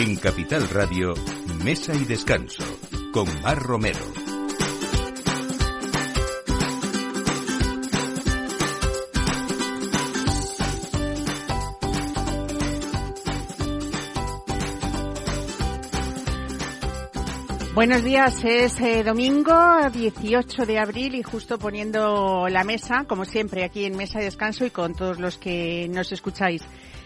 En Capital Radio, Mesa y Descanso, con Mar Romero. Buenos días, es eh, domingo 18 de abril y justo poniendo la mesa, como siempre, aquí en Mesa y Descanso y con todos los que nos escucháis.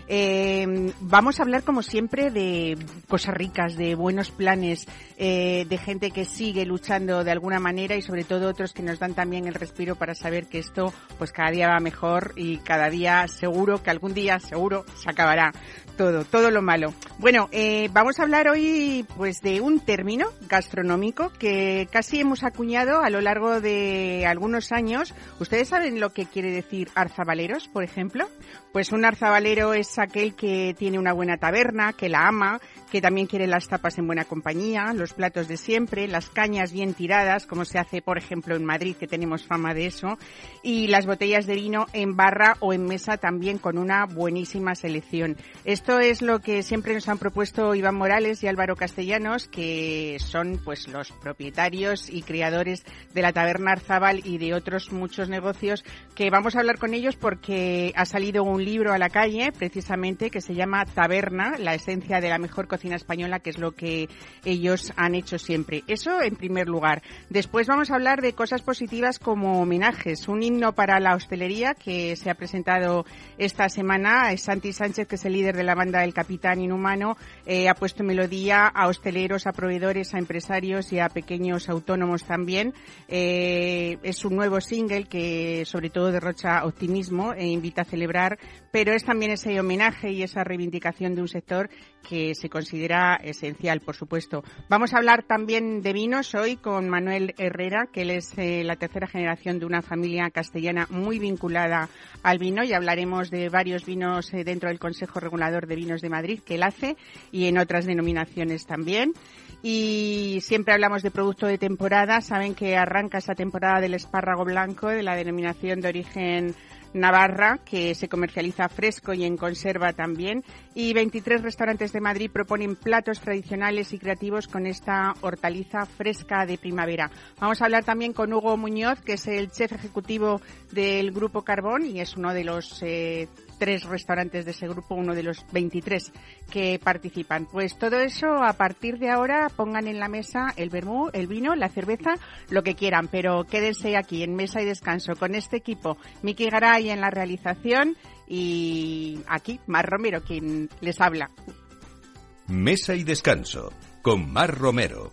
Eh, vamos a hablar, como siempre, de cosas ricas, de buenos planes, eh, de gente que sigue luchando de alguna manera y sobre todo otros que nos dan también el respiro para saber que esto pues cada día va mejor y cada día seguro que algún día seguro se acabará todo, todo lo malo. Bueno, eh, vamos a hablar hoy pues de un término gastronómico que casi hemos acuñado a lo largo de algunos años. ¿Ustedes saben lo que quiere decir arzabaleros, por ejemplo? Pues un arzabalero es aquel que tiene una buena taberna, que la ama, que también quiere las tapas en buena compañía, los platos de siempre, las cañas bien tiradas, como se hace, por ejemplo, en Madrid, que tenemos fama de eso, y las botellas de vino en barra o en mesa también con una buenísima selección. Esto es lo que siempre nos han propuesto Iván Morales y Álvaro Castellanos, que son pues los propietarios y creadores de la taberna Arzabal y de otros muchos negocios, que vamos a hablar con ellos porque ha salido un libro a la calle, precisamente, que se llama Taberna, la esencia de la mejor cocina española, que es lo que ellos han hecho siempre. Eso en primer lugar. Después vamos a hablar de cosas positivas como homenajes. Un himno para la hostelería que se ha presentado esta semana. Santi Sánchez, que es el líder de la banda El Capitán Inhumano, eh, ha puesto melodía a hosteleros, a proveedores, a empresarios y a pequeños autónomos también. Eh, es un nuevo single que sobre todo derrocha optimismo e invita a celebrar, pero es también ese homenaje y esa reivindicación de un sector que se considera esencial, por supuesto. Vamos a hablar también de vinos hoy con Manuel Herrera, que él es eh, la tercera generación de una familia castellana muy vinculada al vino y hablaremos de varios vinos eh, dentro del Consejo Regulador de Vinos de Madrid que él hace y en otras denominaciones también. Y siempre hablamos de producto de temporada. Saben que arranca esta temporada del espárrago blanco de la denominación de origen Navarra, que se comercializa fresco y en conserva también. Y 23 restaurantes de Madrid proponen platos tradicionales y creativos con esta hortaliza fresca de primavera. Vamos a hablar también con Hugo Muñoz, que es el chef ejecutivo del Grupo Carbón y es uno de los eh, tres restaurantes de ese grupo, uno de los 23 que participan. Pues todo eso a partir de ahora pongan en la mesa el vermú, el vino, la cerveza, lo que quieran, pero quédense aquí en mesa y descanso con este equipo. Miki Garay en la realización y aquí Mar Romero quien les habla. Mesa y descanso con Mar Romero.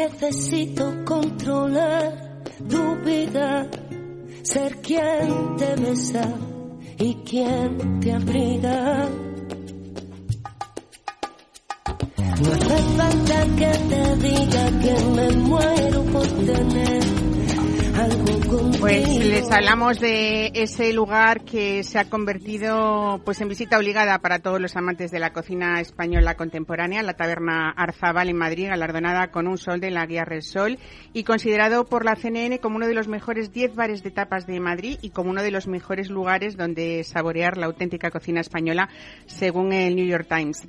Necesito controlar tu vida, ser quien te besa y quien te abriga. No hace falta que te diga que me muero por tener pues les hablamos de ese lugar que se ha convertido pues en visita obligada para todos los amantes de la cocina española contemporánea, la taberna Arzabal en Madrid, galardonada con un sol de la Guía Red Sol y considerado por la CNN como uno de los mejores 10 bares de tapas de Madrid y como uno de los mejores lugares donde saborear la auténtica cocina española, según el New York Times.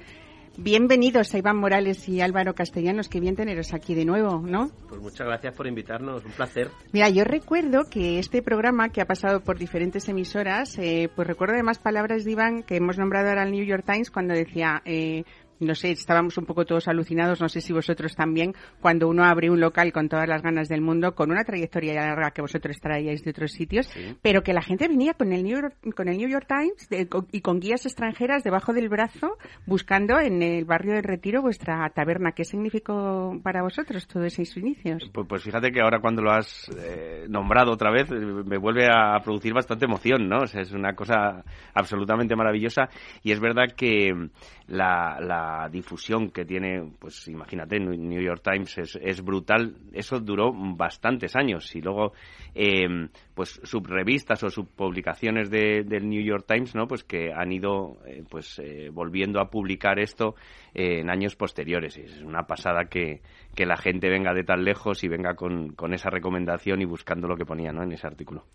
Bienvenidos a Iván Morales y Álvaro Castellanos, qué bien teneros aquí de nuevo, ¿no? Pues muchas gracias por invitarnos, un placer. Mira, yo recuerdo que este programa que ha pasado por diferentes emisoras, eh, pues recuerdo además palabras de Iván que hemos nombrado ahora al New York Times cuando decía, eh, no sé, estábamos un poco todos alucinados, no sé si vosotros también, cuando uno abre un local con todas las ganas del mundo, con una trayectoria larga que vosotros traíais de otros sitios, pero que la gente venía con el New York, con el New York Times y con guías extranjeras debajo del brazo buscando en el barrio del Retiro vuestra taberna. ¿Qué significó para vosotros todos esos inicios? Pues, pues fíjate que ahora cuando lo has eh, nombrado otra vez me vuelve a producir bastante emoción, ¿no? es una cosa absolutamente maravillosa y es verdad que la, difusión que tiene, pues imagínate, New York Times es, es brutal. Eso duró bastantes años y luego, eh, pues subrevistas o subpublicaciones de, del New York Times, ¿no? Pues que han ido, eh, pues eh, volviendo a publicar esto en años posteriores. Es una pasada que, que la gente venga de tan lejos y venga con, con esa recomendación y buscando lo que ponía, ¿no? En ese artículo.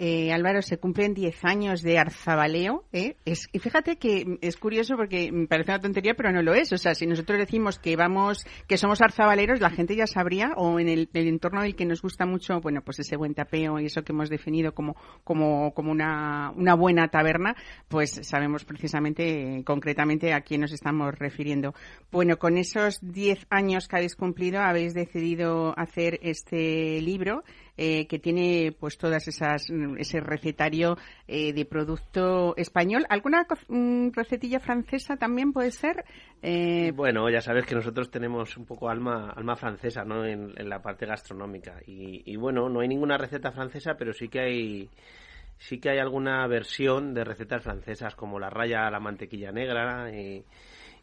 Eh, Álvaro, se cumplen 10 años de arzabaleo. ¿eh? Es, y fíjate que es curioso porque parece una tontería, pero no lo es. O sea, si nosotros decimos que vamos, que somos arzabaleros, la gente ya sabría, o en el, entorno del que nos gusta mucho, bueno, pues ese buen tapeo y eso que hemos definido como, como, como una, una buena taberna, pues sabemos precisamente, concretamente, a quién nos estamos refiriendo. Bueno, con esos 10 años que habéis cumplido, habéis decidido hacer este libro eh, que tiene pues todas esas mm, ese recetario eh, de producto español. ¿Alguna mm, recetilla francesa también puede ser? Eh, bueno, ya sabes que nosotros tenemos un poco alma alma francesa, ¿no? En, la parte gastronómica y, bueno, no hay ninguna receta francesa, pero sí que hay sí que hay alguna versión de recetas francesas como la raya la mantequilla negra y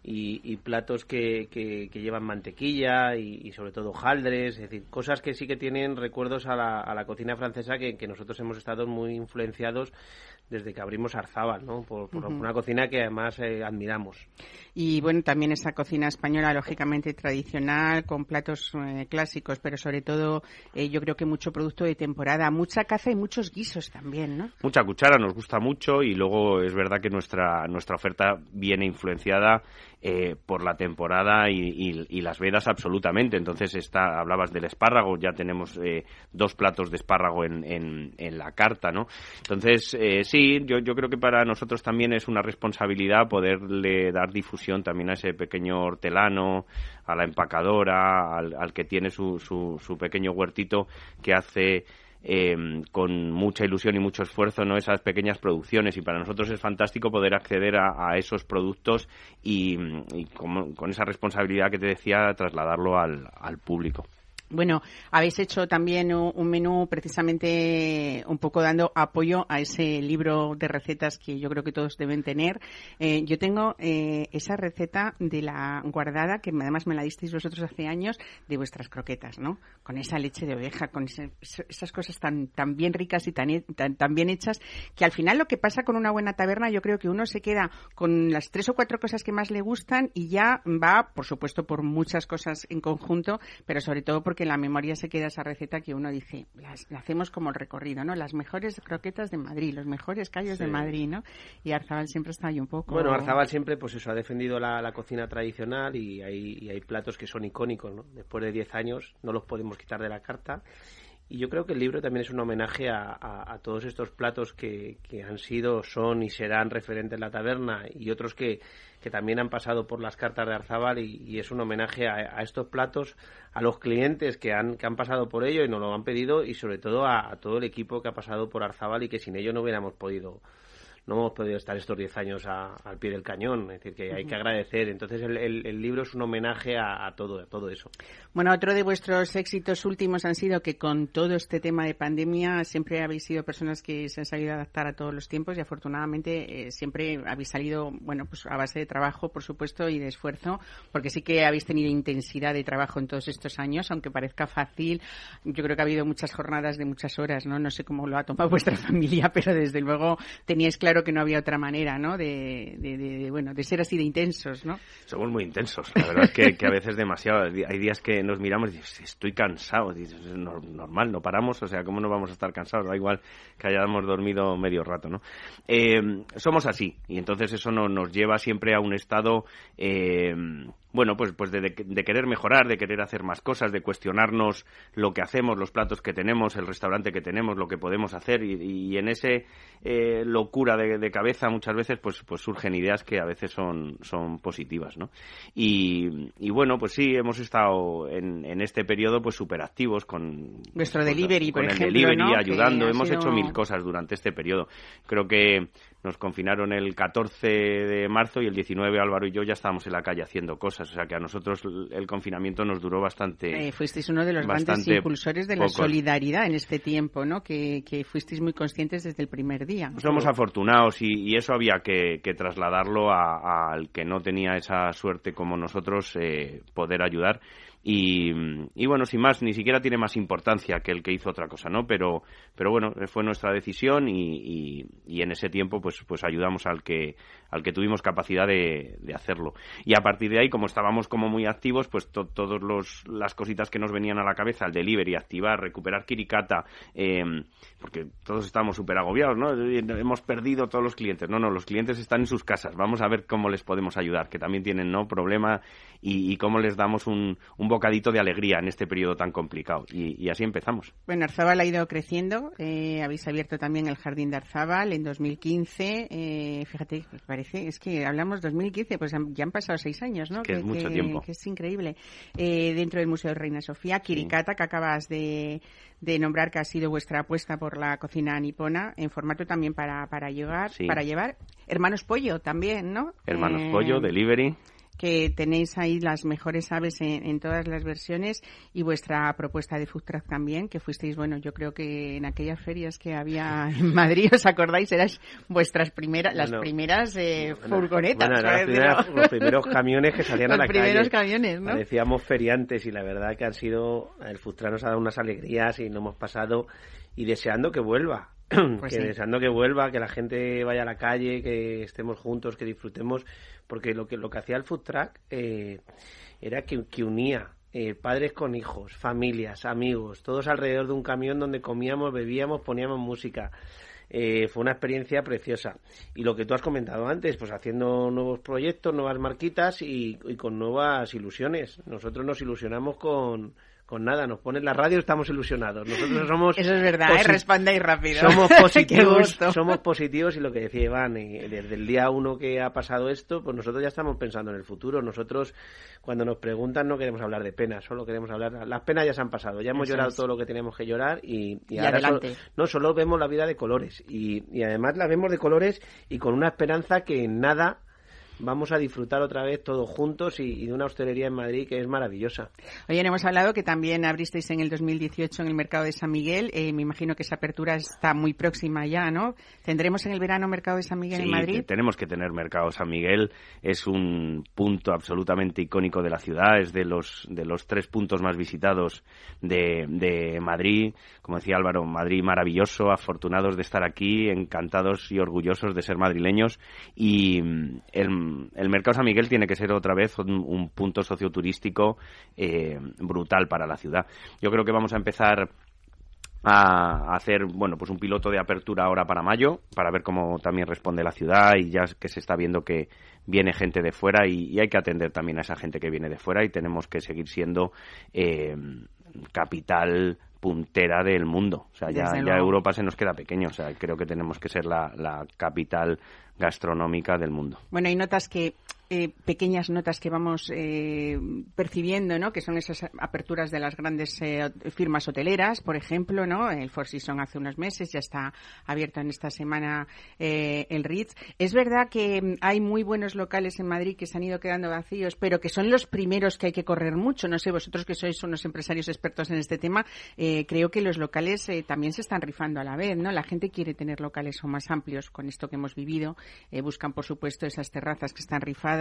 y, platos que, que, llevan mantequilla y, sobre todo jaldres, es decir, cosas que sí que tienen recuerdos a la, a la cocina francesa que, que nosotros hemos estado muy influenciados desde que abrimos Arzábal, ¿no? Por, una cocina que además eh, admiramos. Y bueno, también esa cocina española, lógicamente tradicional, con platos eh, clásicos, pero sobre todo eh, yo creo que mucho producto de temporada, mucha caza y muchos guisos también, ¿no? Mucha cuchara, nos gusta mucho y luego es verdad que nuestra, nuestra oferta viene influenciada por la temporada y, las vedas absolutamente. Entonces está, hablabas del espárrago, ya tenemos dos platos de espárrago en, en, la carta, ¿no? Entonces, sí, yo, yo creo que para nosotros también es una responsabilidad poderle dar difusión también a ese pequeño hortelano, a la empacadora, al, que tiene su, su, pequeño huertito que hace em, con mucha ilusión y mucho esfuerzo no esas pequeñas producciones y para nosotros es fantástico poder acceder a, esos productos y, con, esa responsabilidad que te decía trasladarlo al, al público. Bueno, habéis hecho también un menú precisamente un poco dando apoyo a ese libro de recetas que yo creo que todos deben tener. Eh, yo tengo eh, esa receta de la guardada, que además me la disteis vosotros hace años, de vuestras croquetas, ¿no? Con esa leche de oveja, con esas cosas tan, tan bien ricas y tan, tan, bien hechas, que al final lo que pasa con una buena taberna, yo creo que uno se queda con las tres o cuatro cosas que más le gustan y ya va, por supuesto, por muchas cosas en conjunto, pero sobre todo porque en la memoria se queda esa receta que uno dice, las, la hacemos como el recorrido, ¿no? Las mejores croquetas de Madrid, los mejores callos de Madrid, ¿no? Y Arzabal siempre está ahí un poco... Bueno, Arzabal siempre, pues eso, ha defendido la, cocina tradicional y hay, hay platos que son icónicos, ¿no? Después de 10 años no los podemos quitar de la carta y yo creo que el libro también es un homenaje a, todos estos platos que, que, han sido, son y serán referentes en la taberna y otros que, que también han pasado por las cartas de Arzabal y, es un homenaje a, estos platos, a los clientes que han, que han pasado por ello y nos lo han pedido y sobre todo a, a todo el equipo que ha pasado por Arzabal y que sin ello no hubiéramos podido no hemos podido estar estos 10 años al pie del cañón, es decir, que hay que agradecer. Entonces el, el, libro es un homenaje a, todo, a todo eso. Bueno, otro de vuestros éxitos últimos han sido que con todo este tema de pandemia siempre habéis sido personas que se han sabido adaptar a todos los tiempos y afortunadamente eh, siempre habéis salido, bueno, pues a base de trabajo, por supuesto, y de esfuerzo, porque sí que habéis tenido intensidad de trabajo en todos estos años, aunque parezca fácil. Yo creo que ha habido muchas jornadas de muchas horas, ¿no? No sé cómo lo ha tomado vuestra familia, pero desde luego teníais claro que no había otra manera, ¿no? De, bueno, de ser así de intensos, ¿no? Somos muy intensos. La verdad es que, a veces demasiado. Hay días que nos miramos y dices, estoy cansado. Dices, es normal, no paramos. O sea, ¿cómo no vamos a estar cansados? Da igual que hayamos dormido medio rato, ¿no? Eh, somos así. Y entonces eso nos lleva siempre a un estado... Eh, bueno, pues, pues de, querer mejorar, de querer hacer más cosas, de cuestionarnos lo que hacemos, los platos que tenemos, el restaurante que tenemos, lo que podemos hacer y, en ese eh, locura de de, cabeza muchas veces pues pues surgen ideas que a veces son son positivas no y, y bueno pues sí hemos estado en, en este periodo pues súper activos con nuestro delivery con por el ejemplo delivery ¿no? ayudando. Hemos sido- hecho mil cosas durante este periodo. Creo que nos confinaron el 14 de marzo y el 19 Álvaro y yo ya estábamos en la calle haciendo cosas o sea que a nosotros el confinamiento nos duró bastante Eh, fuisteis uno de los grandes impulsores de la pocos. solidaridad en este tiempo, ¿no? Que, que fuisteis muy conscientes desde el primer día. Somos afortunados y, y eso había que, que trasladarlo a- al que no tenía esa suerte como nosotros, eh, poder ayudar. Y, y bueno, sin más, ni siquiera tiene más importancia que el que hizo otra cosa, ¿no? Pero, pero bueno, fue nuestra decisión y, y- en ese tiempo pues, pues ayudamos al que, al que tuvimos capacidad de, de hacerlo. Y a partir de ahí, como estábamos como muy activos, pues to- todas las cositas que nos venían a la cabeza, el delivery, activar, recuperar Kirikata, eh, porque todos estamos súper agobiados, ¿no? Hemos perdido todos los clientes. No, no, los clientes están en sus casas. Vamos a ver cómo les podemos ayudar, que también tienen, ¿no? Problema y, y cómo les damos un, un bocadito de alegría en este periodo tan complicado. Y, y así empezamos. Bueno, Arzabal ha ido creciendo. eh, habéis abierto también el Jardín de Arzabal en 2015. eh, fíjate, parece, es que hablamos 2015, pues han- ya han pasado seis años, ¿no? Es que es mucho tiempo. que es increíble. Eh, dentro del Museo de Reina Sofía, Kirikata, que acabas de, de nombrar, que ha sido vuestra apuesta por la cocina nipona, en formato también para, para llegar, Sí. para llevar. Hermanos Pollo también, ¿no? Hermanos Eh, Pollo, delivery. Que tenéis ahí las mejores aves en, en todas las versiones y vuestra propuesta de food truck también, que fuisteis, bueno, yo creo que en aquellas ferias que había en Madrid, ¿os acordáis? Eras vuestras primeras, las Bueno, primeras eh, Bueno, furgonetas. bueno, las primeras- los primeros camiones que salían a Los la calle. primeros camiones, ¿no? Parecíamos feriantes y la verdad que han sido, el Fustrán nos ha dado unas alegrías y lo hemos pasado y deseando que vuelva. Pues que sí. deseando que vuelva, que la gente vaya a la calle, que estemos juntos, que disfrutemos, porque lo que lo que hacía el food truck eh, era que, que unía eh, padres con hijos, familias, amigos, todos alrededor de un camión donde comíamos, bebíamos, poníamos música. Eh, fue una experiencia preciosa. Y lo que tú has comentado antes, pues haciendo nuevos proyectos, nuevas marquitas y, y con nuevas ilusiones. Nosotros nos ilusionamos con, con nada. Nos ponen la radio, estamos ilusionados. Nosotros somos. Eso es verdad, ¿eh? respondéis rápido. Somos positivos, somos positivos y lo que decía Iván, eh, desde el día uno que ha pasado esto, pues nosotros ya estamos pensando en el futuro. Nosotros, cuando nos preguntan, no queremos hablar de penas, solo queremos hablar. Las penas ya se han pasado, ya hemos Eso llorado es. todo lo que tenemos que llorar y, Y ahora solo- no solo vemos la vida de colores y, y además la vemos de colores y con una esperanza que en nada vamos a disfrutar otra vez todos juntos y, y de una hostelería en Madrid que es maravillosa. Oye, hemos hablado que también abristeis en el 2018 en el mercado de San Miguel. Eh, me imagino que esa apertura está muy próxima ya, ¿no? ¿Tendremos en el verano mercado de San Miguel en Madrid? te- tenemos que tener mercado. San Miguel es un punto absolutamente icónico de la ciudad, es de los, de los tres puntos más visitados de, de Madrid. Como decía Álvaro, Madrid maravilloso, afortunados de estar aquí, encantados y orgullosos de ser madrileños. Y mm, el, mercado San Miguel tiene que ser otra vez un, un punto socioturístico eh, brutal para la ciudad. Yo creo que vamos a empezar a hacer bueno pues un piloto de apertura ahora para mayo para ver cómo también responde la ciudad y ya que se está viendo que viene gente de fuera y, y hay que atender también a esa gente que viene de fuera y tenemos que seguir siendo eh, capital puntera del mundo. O sea ya, ya. Europa se nos queda pequeño. O sea creo que tenemos que ser la, la capital gastronómica del mundo. Bueno, hay notas que, eh, pequeñas notas que vamos eh, percibiendo, ¿no? Que son esas aperturas de las grandes eh, firmas hoteleras, por ejemplo, ¿no? El Four hace unos meses, ya está abierto en esta semana eh, el Ritz. Es verdad que mm, hay muy buenos locales en Madrid que se han ido quedando vacíos, pero que son los primeros que hay que correr mucho. No sé, vosotros que sois unos empresarios expertos en este tema, creo que los locales también se están rifando a la vez, ¿no? La gente quiere tener locales o más amplios con esto que hemos vivido. Buscan, por supuesto, esas terrazas que están rifadas.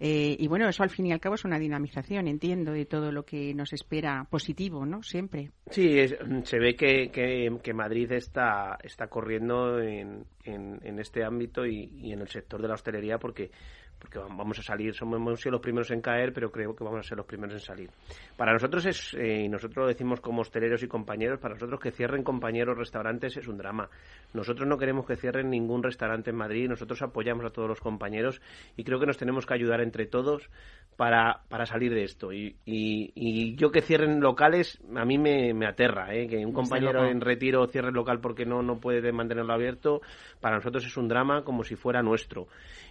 Eh, y bueno, eso al fin y al cabo es una dinamización, entiendo, de todo lo que nos espera positivo, ¿no? Siempre. Sí, es- se ve que, que, que Madrid está, está corriendo en, en, en este ámbito y, y en el sector de la hostelería porque, porque vamos a salir, somos hemos sido los primeros en caer, pero creo que vamos a ser los primeros en salir. Para nosotros es, eh, y nosotros lo decimos como hosteleros y compañeros, para nosotros que cierren compañeros restaurantes es un drama. Nosotros no queremos que cierren ningún restaurante en Madrid, nosotros apoyamos a todos los compañeros y creo que nos tenemos que ayudar entre todos para, para salir de esto. Y, y, y yo que cierren locales, a mí me, me aterra, ¿eh? que un compañero en retiro cierre el local porque no, no puede mantenerlo abierto, para nosotros es un drama como si fuera nuestro.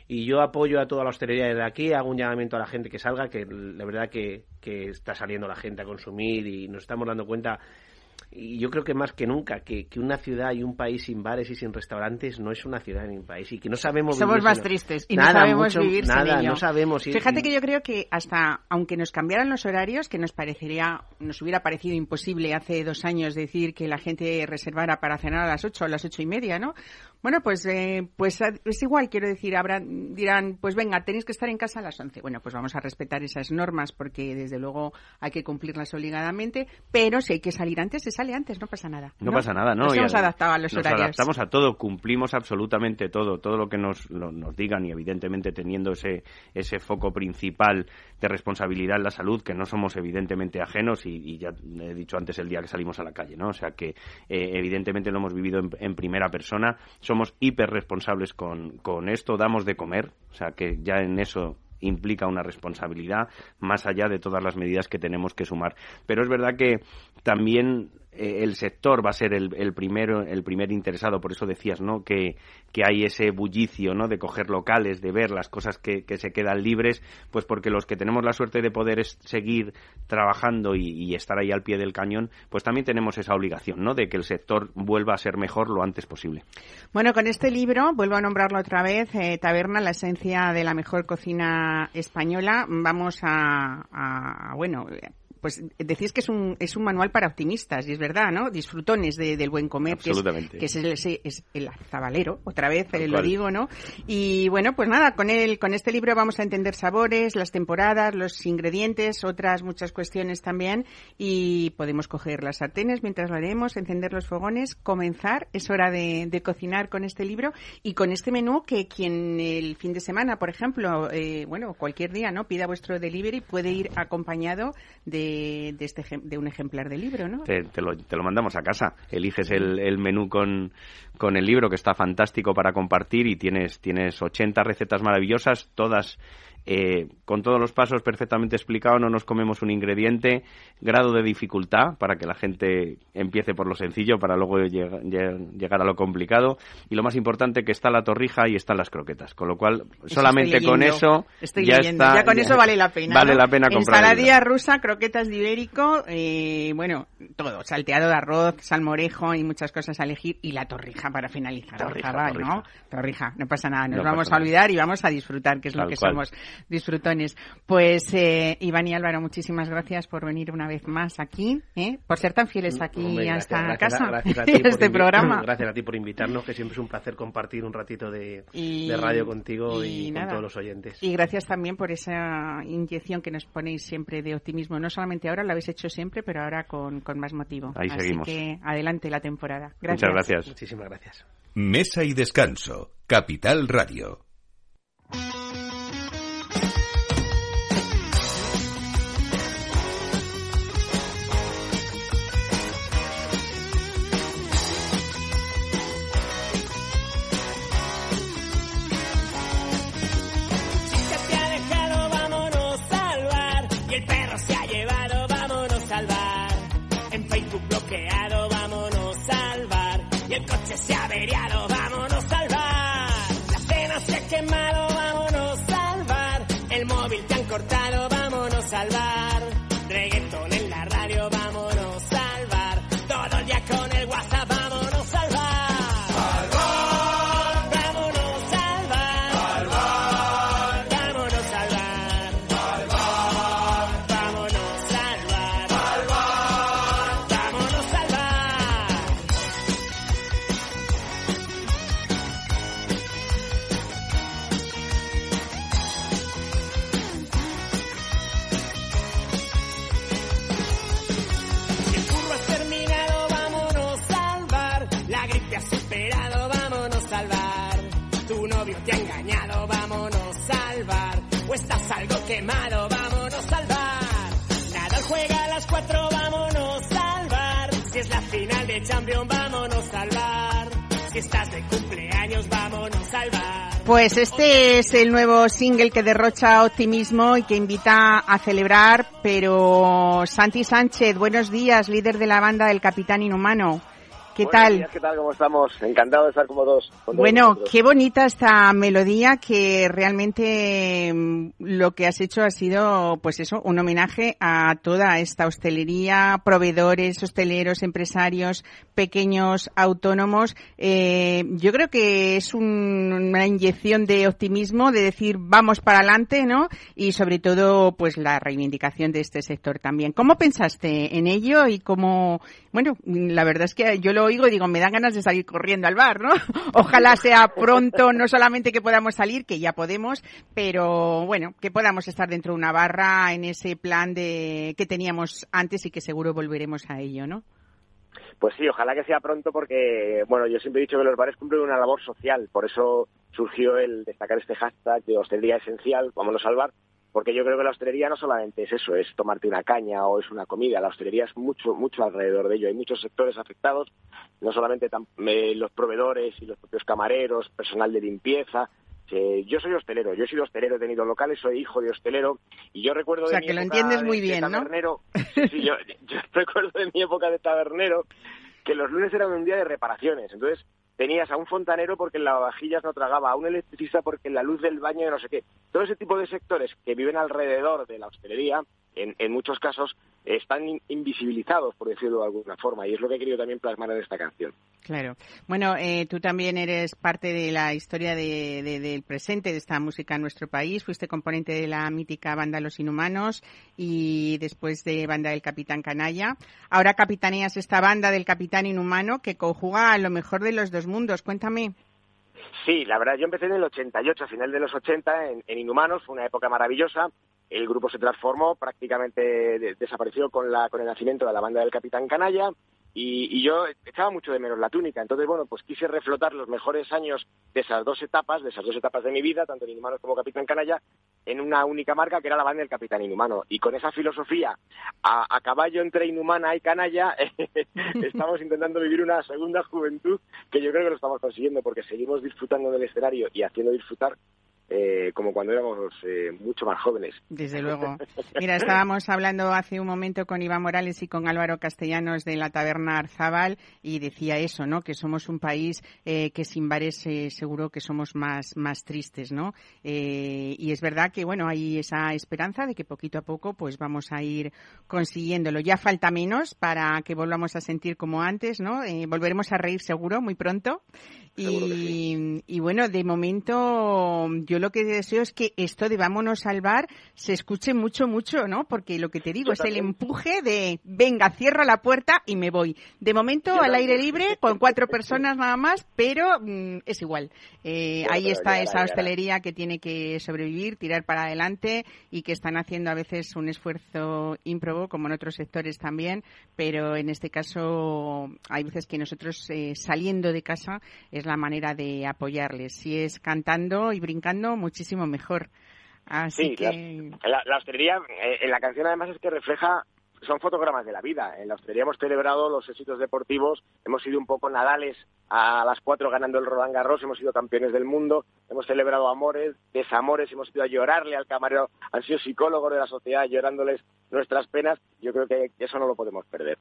Y yo apoyo a toda la hostelería desde aquí, hago un llamamiento a la gente que salga, que la verdad que, que está saliendo la gente a consumir y nos estamos dando cuenta y yo creo que más que nunca, que, que, una ciudad y un país sin bares y sin restaurantes no es una ciudad ni un país y que no sabemos Somos vivir más sin- tristes y Nada, no sabemos mucho- vivir nada, sin ello. no sabemos. y- Fíjate que yo creo que hasta, aunque nos cambiaran los horarios, que nos parecería, nos hubiera parecido imposible hace dos años decir que la gente reservara para cenar a las ocho o a las ocho y media, ¿no? Bueno, pues, eh, pues a- es igual, quiero decir, habrán, dirán, pues venga, tenéis que estar en casa a las once. Bueno, pues vamos a respetar esas normas porque desde luego hay que cumplirlas obligadamente, pero si hay que salir antes, se sale antes, no pasa nada. No, pasa nada, ¿no? Nos Y hemos adaptado a los nos horarios. adaptamos a todo, cumplimos absolutamente todo, todo lo que nos, lo- nos digan y evidentemente teniendo ese, ese foco principal de responsabilidad en la salud, que no somos evidentemente ajenos y, y ya he dicho antes el día que salimos a la calle, ¿no? O sea que eh, evidentemente lo hemos vivido en, en primera persona, somos hiper responsables con, con esto, damos de comer, o sea que ya en eso implica una responsabilidad más allá de todas las medidas que tenemos que sumar. Pero es verdad que también eh, el sector va a ser el, el primero el primer interesado. Por eso decías no que, que hay ese bullicio no de coger locales de ver las cosas que, que se quedan libres pues porque los que tenemos la suerte de poder seguir trabajando y, estar ahí al pie del cañón pues también tenemos esa obligación no de que el sector vuelva a ser mejor lo antes posible. Bueno, con este libro, vuelvo a nombrarlo otra vez, eh, Taberna, la esencia de la mejor cocina española, vamos a, a- bueno, pues decís que es un, es un manual para optimistas, y es verdad, ¿no? Disfrutones de- del buen comer, que es, Absolutamente. que es el, es el zabalero, otra vez eh, lo digo, ¿no? Y bueno, pues nada, con el, con este libro vamos a entender sabores, las temporadas, los ingredientes, otras muchas cuestiones también, y podemos coger las sartenes mientras lo haremos, encender los fogones, comenzar, es hora de, de cocinar con este libro y con este menú que quien el fin de semana, por ejemplo, eh, bueno, cualquier día, ¿no? Pida vuestro delivery, puede ir acompañado de, de, este, de un ejemplar de libro, ¿no? te, te lo, te lo mandamos a casa. Eliges el, el menú con, con el libro, que está fantástico para compartir, y tienes, tienes 80 recetas maravillosas, todas eh, con todos los pasos perfectamente explicados, no nos comemos un ingrediente, grado de dificultad para que la gente empiece por lo sencillo para luego llega- lle- llegar a lo complicado y lo más importante que está la torrija y están las croquetas, con lo cual Eso solamente con eso Estoy ya leyendo. está ya con eso vale la pena. vale ¿no? la pena comprar Ensaladilla rusa, croquetas de ibérico, eh, bueno, todo, salteado de arroz, salmorejo y muchas cosas a elegir y la torrija para finalizar. Torrija, Ojalá, torrija. ¿no? Torrija, no pasa nada, nos No vamos a nada. olvidar y vamos a disfrutar, que es lo que cual. somos disfrutones. Pues eh, Iván y Álvaro, muchísimas gracias por venir una vez más aquí, ¿eh? por ser tan fieles aquí Hombre, a gracias, esta gracias, casa, gracias a y ti a este programa. Gracias a ti por invitarnos, que siempre es un placer compartir un ratito de, Y- de radio contigo y, y con nada. todos los oyentes. Y gracias también por esa inyección que nos ponéis siempre de optimismo. No solamente ahora, lo habéis hecho siempre, pero ahora con, con más motivo. Ahí Así seguimos. que adelante la temporada. Gracias. Muchas gracias. Muchísimas gracias. Mesa y descanso. Capital Radio. El coche se ha Pues este es el nuevo single que derrocha optimismo y que invita a celebrar, pero Santi Sánchez, buenos días, líder de la banda del Capitán Inhumano. ¿Qué Buenos tal? días, ¿Qué tal? ¿Cómo estamos? Encantado de estar como dos. Bueno, vosotros. qué bonita esta melodía que realmente mm, lo que has hecho ha sido, pues eso, un homenaje a toda esta hostelería, proveedores, hosteleros, empresarios, pequeños, autónomos. Eh, yo creo que es un- una inyección de optimismo, de decir vamos para adelante, ¿no? Y sobre todo, pues la reivindicación de este sector también. ¿Cómo pensaste en ello y cómo, bueno, la verdad es que yo lo oigo y digo, me dan ganas de salir corriendo al bar, ¿no? Ojalá sea pronto, no solamente que podamos salir, que ya podemos, pero bueno, que podamos estar dentro de una barra en ese plan de que teníamos antes y que seguro volveremos a ello, ¿no? Pues sí, ojalá que sea pronto porque, bueno, yo siempre he dicho que los bares cumplen una labor social, por eso surgió el destacar este hashtag de hostelería esencial, vámonos al bar, porque yo creo que la hostelería no solamente es eso, es tomarte una caña o es una comida, la hostelería es mucho, mucho alrededor de ello, hay muchos sectores afectados, no solamente eh, los proveedores y los propios camareros, personal de limpieza, que yo soy hostelero, yo he sido hostelero, he tenido locales, soy hijo de hostelero. Y yo recuerdo O sea, de mi que lo época entiendes de- muy bien, ¿no? tabernero, sí, sí, yo, yo recuerdo de mi época de tabernero que los lunes eran un día de reparaciones, entonces tenías a un fontanero porque en lavavajillas no tragaba, a un electricista porque la luz del baño no sé qué. Todo ese tipo de sectores que viven alrededor de la hostelería, en, en muchos casos, están in- invisibilizados, por decirlo de alguna forma, y es lo que he querido también plasmar en esta canción. Claro. Bueno, eh, tú también eres parte de la historia de- de- del presente de esta música en nuestro país. Fuiste componente de la mítica banda Los Inhumanos y después de banda del Capitán Canalla. Ahora capitaneas esta banda del Capitán Inhumano que conjuga a lo mejor de los dos mundos. Cuéntame. Sí, la verdad, yo empecé en el 88, a final de los 80, en, en Inhumanos, fue una época maravillosa. El grupo se transformó, prácticamente de- desapareció con, la, con el nacimiento de la banda del Capitán Canalla. Y, y yo echaba mucho de menos la túnica. Entonces, bueno, pues quise reflotar los mejores años de esas dos etapas, de esas dos etapas de mi vida, tanto en Inhumanos como Capitán Canalla, en una única marca que era la banda del Capitán Inhumano. Y con esa filosofía, a, a caballo entre Inhumana y Canalla, estamos intentando vivir una segunda juventud que yo creo que lo estamos consiguiendo porque seguimos disfrutando del escenario y haciendo disfrutar eh, como cuando éramos eh, mucho más jóvenes. Desde luego. Mira, estábamos hablando hace un momento con Iván Morales y con Álvaro Castellanos de la taberna Arzabal y decía eso, ¿no? Que somos un país eh, que sin bares eh, seguro que somos más, más tristes, ¿no? Eh, y es verdad que, bueno, hay esa esperanza de que poquito a poco pues vamos a ir consiguiéndolo. Ya falta menos para que volvamos a sentir como antes, ¿no? Eh, volveremos a reír seguro muy pronto. Y, y bueno, de momento yo lo que deseo es que esto de vámonos al bar se escuche mucho, mucho, ¿no? Porque lo que te digo Yo es el empuje de, venga, cierro la puerta y me voy. De momento Yo al aire libre, con cuatro personas nada más, pero mm, es igual. Eh, Bueno, ahí está esa hostelería que tiene que sobrevivir, tirar para adelante y que están haciendo a veces un esfuerzo ímprobo, como en otros sectores también, pero en este caso hay veces que nosotros eh, saliendo de casa es la manera de apoyarles. Si es cantando y brincando, muchísimo mejor. Así Sí, que... La, la hostelería, eh, en la canción además es que refleja, son fotogramas de la vida. En la hostelería hemos celebrado los éxitos deportivos, hemos sido un poco nadales a las cuatro ganando el Roland Garros, hemos sido campeones del mundo, hemos celebrado amores, desamores, hemos ido a llorarle al camarero, han sido psicólogos de la sociedad llorándoles nuestras penas. Yo creo que eso no lo podemos perder.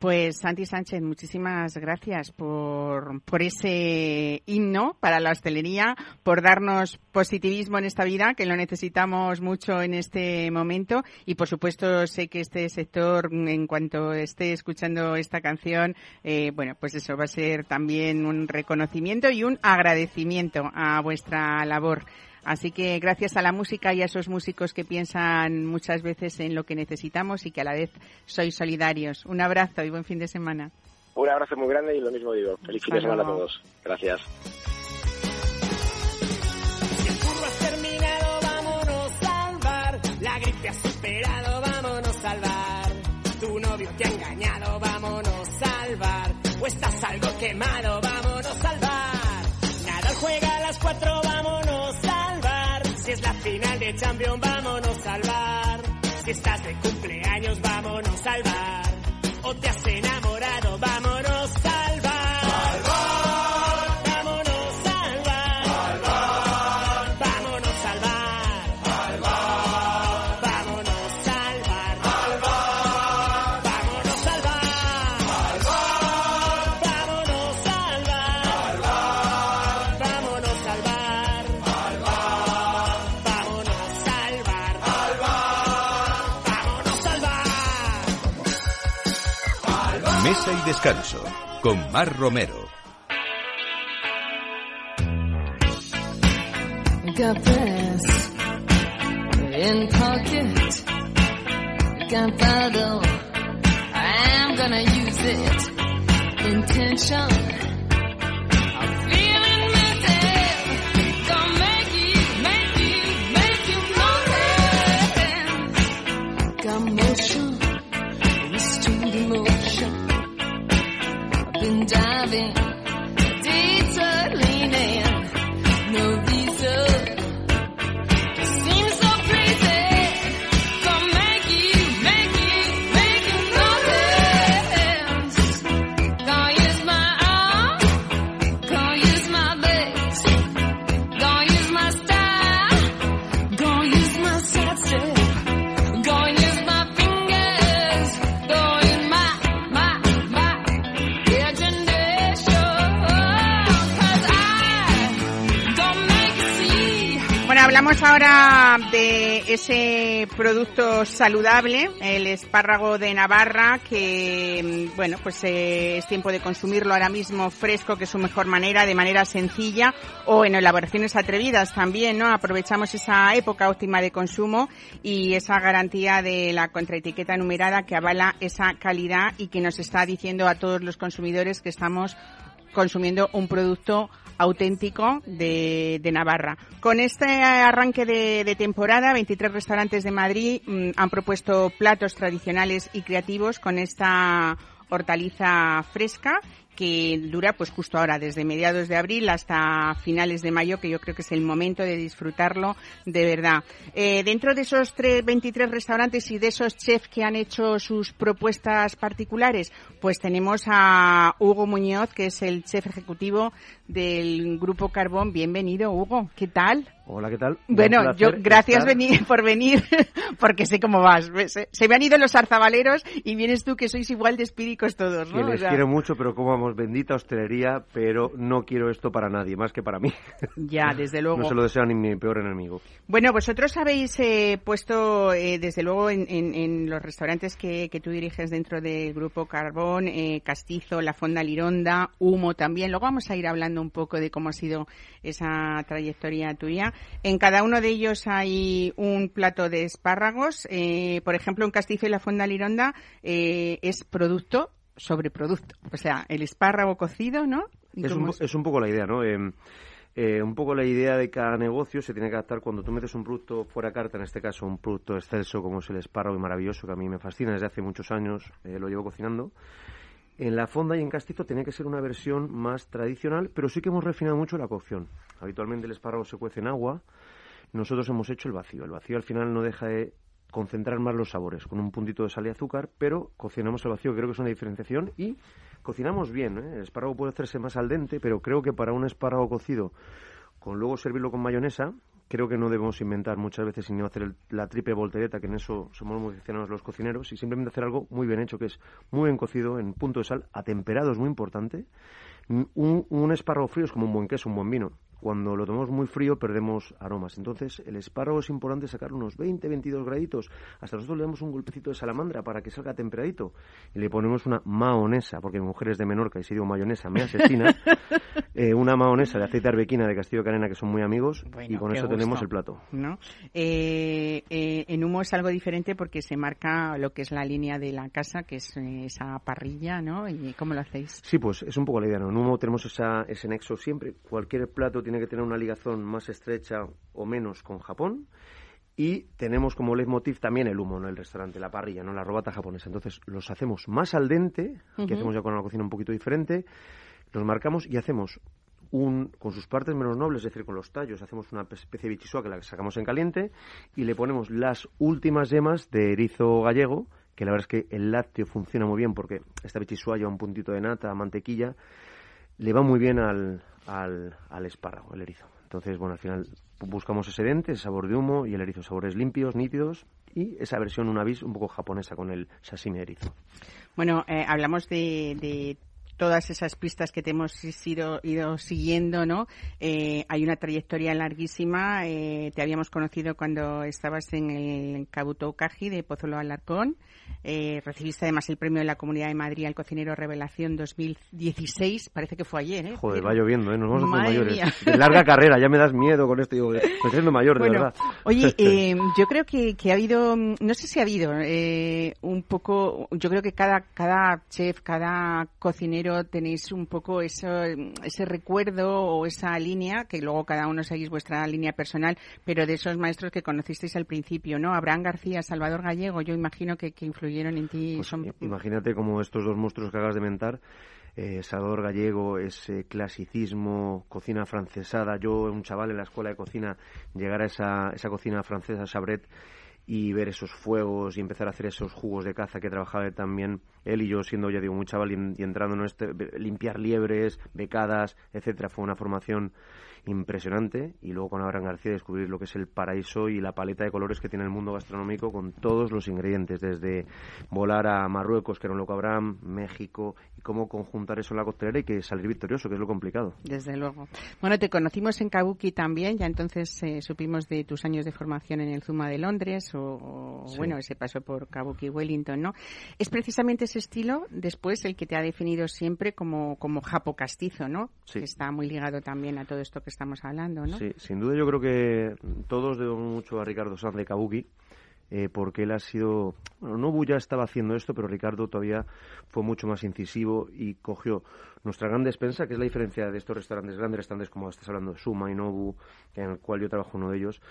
Pues Santi Sánchez, muchísimas gracias por, por ese himno para la hostelería, por darnos positivismo en esta vida, que lo necesitamos mucho en este momento. Y por supuesto sé que este sector, en cuanto esté escuchando esta canción, eh, bueno, pues eso va a ser también un reconocimiento y un agradecimiento a vuestra labor. Así que gracias a la música y a esos músicos que piensan muchas veces en lo que necesitamos y que a la vez sois solidarios. Un abrazo y buen fin de semana. Un abrazo muy grande y lo mismo digo. Feliz fin de semana a todos. Gracias. Si el curro has terminado, vámonos al bar. La gripe has superado, vámonos al bar. Tu novio te ha engañado, vámonos al bar. O estás algo quemado, vámonos al bar. Nadal juega a las cuatro, final de Champions, vámonos al bar. Si estás de cumpleaños, vámonos al bar. O te has descanso con Mar Romero. Producto saludable, el espárrago de Navarra, que, mm, bueno, pues eh, es tiempo de consumirlo ahora mismo fresco, que es su mejor manera, de manera sencilla, o en elaboraciones atrevidas también, ¿no? Aprovechamos esa época óptima de consumo y esa garantía de la contraetiqueta numerada que avala esa calidad y que nos está diciendo a todos los consumidores que estamos consumiendo un producto auténtico de, Navarra. Con este arranque de, de temporada, 23 restaurantes de Madrid mm, han propuesto platos tradicionales y creativos con esta hortaliza fresca que dura pues justo ahora desde mediados de abril hasta finales de mayo que yo creo que es el momento de disfrutarlo de verdad. Eh, dentro de esos tres- 23 restaurantes y de esos chefs que han hecho sus propuestas particulares, pues tenemos a Hugo Muñoz que es el chef ejecutivo del Grupo Carbón. Bienvenido Hugo, ¿qué tal? Hola, ¿qué tal? Bueno, yo gracias estar- veni- por venir, porque sé cómo vas. Se, se me han ido los zarzabaleros y vienes tú que sois igual de espíricos todos, Que ¿no? les O sea, quiero mucho, pero como vamos, bendita hostelería, pero no quiero esto para nadie, más que para mí. Ya, desde luego. No se lo deseo ni mi peor enemigo. Bueno, vosotros habéis eh, puesto, eh, desde luego, en, en- en los restaurantes que, que tú diriges dentro del Grupo Carbón, eh, Castizo, La Fonda Lironda, Humo también. Luego vamos a ir hablando un poco de cómo ha sido esa trayectoria tuya. En cada uno de ellos hay un plato de espárragos. Eh, por ejemplo, en Castizo y La Fonda Lironda eh, es producto sobre producto. O sea, el espárrago cocido, ¿no? ¿Y Es un, es? es un poco la idea, ¿no? Eh, eh, un poco la idea de cada negocio se tiene que adaptar cuando tú metes un producto fuera carta, en este caso un producto excelso como es el espárrago y maravilloso, que a mí me fascina desde hace muchos años, eh, lo llevo cocinando. En la fonda y en castizo tiene que ser una versión más tradicional, pero sí que hemos refinado mucho la cocción. Habitualmente el espárrago se cuece en agua, nosotros hemos hecho el vacío. El vacío al final no deja de concentrar más los sabores, con un puntito de sal y azúcar, pero cocinamos el vacío, creo que es una diferenciación, y cocinamos bien. ¿eh? El espárrago puede hacerse más al dente, pero creo que para un espárrago cocido, con luego servirlo con mayonesa, creo que no debemos inventar muchas veces y no hacer el- la triple voltereta, que en eso somos muy aficionados los cocineros, y simplemente hacer algo muy bien hecho, que es muy bien cocido, en punto de sal, atemperado es muy importante. Un, un espárrago frío es como un buen queso, un buen vino. Cuando lo tomamos muy frío perdemos aromas. Entonces, el espárrago es importante sacar unos 20, 22 graditos. Hasta nosotros le damos un golpecito de salamandra para que salga temperadito. Y le ponemos una maonesa, porque mi mujer es de Menorca y si digo mayonesa me asesina. Eh, una maonesa de aceite arbequina de Castillo de Canena, que son muy amigos. Bueno, y con eso tenemos gusto. el plato. ¿no? Eh, eh, en humo es algo diferente porque se marca lo que es la línea de la casa, que es eh, esa parrilla, ¿no? ¿Y cómo lo hacéis? Sí, pues es un poco la idea. ¿no? En humo tenemos esa, ese nexo siempre. Cualquier plato tiene que tener una ligazón más estrecha o menos con Japón. Y tenemos como leitmotiv también el humo, ¿no? El restaurante, la parrilla, ¿no? La robata japonesa. Entonces los hacemos más al dente, que hacemos ya con una cocina un poquito diferente. Los marcamos y hacemos un, con sus partes menos nobles, es decir, con los tallos, hacemos una especie de bichisua que la sacamos en caliente y le ponemos las últimas yemas de erizo gallego, que la verdad es que el lácteo funciona muy bien porque esta bichisua lleva un puntito de nata, mantequilla, le va muy bien al, al, al espárrago, el erizo. Entonces, bueno, al final buscamos ese dente, ese sabor de humo y el erizo, sabores limpios, nítidos y esa versión una bis un poco japonesa con el sashimi erizo. Bueno, eh, hablamos de todas esas pistas que te hemos ido, ido siguiendo, ¿no? Eh, hay una trayectoria larguísima. Eh, te habíamos conocido cuando estabas en el Kabuto Kaji de Pozuelo Alarcón. Eh, recibiste además el premio de la Comunidad de Madrid al cocinero Revelación 2016. Parece que fue ayer, ¿eh? Joder, va lloviendo, ¿eh? Nos vamos a hacer mayores. De larga carrera, ya me das miedo con esto. Digo, estoy siendo mayor, de Bueno, verdad. oye, eh, yo creo que, que ha habido, no sé si ha habido eh, un poco, yo creo que cada, cada chef, cada cocinero tenéis un poco eso, ese recuerdo o esa línea, que luego cada uno seguís vuestra línea personal, pero de esos maestros que conocisteis al principio, ¿no? Abraham García, Salvador Gallego, yo imagino que, que influyeron en ti. Pues, son- imagínate como estos dos monstruos que acabas de mentar, eh, Salvador Gallego, ese clasicismo, cocina francesada. Yo, un chaval en la escuela de cocina, llegar a esa, esa cocina francesa, Sabret, y ver esos fuegos y empezar a hacer esos jugos de caza que trabajaba también él y yo siendo ya digo muy chaval y, en- y entrando en este limpiar liebres becadas etcétera fue una formación impresionante y luego con Abraham García descubrir lo que es el paraíso y la paleta de colores que tiene el mundo gastronómico con todos los ingredientes desde volar a Marruecos que era un loco Abraham México y cómo conjuntar eso en la costelera y que salir victorioso que es lo complicado Desde luego. Bueno, te conocimos en Kabuki también, ya entonces eh, supimos de tus años de formación en el Zuma de Londres o, o, Sí. bueno, ese paso por Kabuki Wellington, ¿no? Es precisamente ese estilo después el que te ha definido siempre como, como japo castizo, ¿no? Sí. Que está muy ligado también a todo esto que estamos hablando, ¿no? Sí, sin duda yo creo que todos debemos mucho a Ricardo Sanz de Kabuki, eh, porque él ha sido, bueno, Nobu ya estaba haciendo esto, pero Ricardo todavía fue mucho más incisivo y cogió nuestra gran despensa, que es la diferencia de estos restaurantes, grandes restaurantes como estás hablando, Suma y Nobu, en el cual yo trabajo uno de ellos,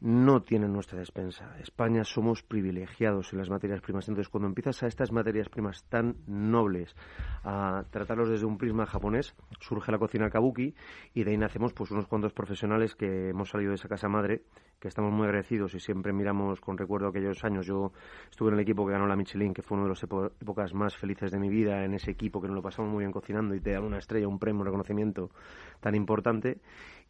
no tienen nuestra despensa. España somos privilegiados en las materias primas. Entonces, cuando empiezas a estas materias primas tan nobles a tratarlos desde un prisma japonés, surge la cocina kabuki y de ahí nacemos pues unos cuantos profesionales que hemos salido de esa casa madre, que estamos muy agradecidos y siempre miramos con recuerdo aquellos años. Yo estuve en el equipo que ganó la Michelin, que fue una de las épocas más felices de mi vida, en ese equipo que nos lo pasamos muy bien cocinando y te dan una estrella, un premio, un reconocimiento tan importante.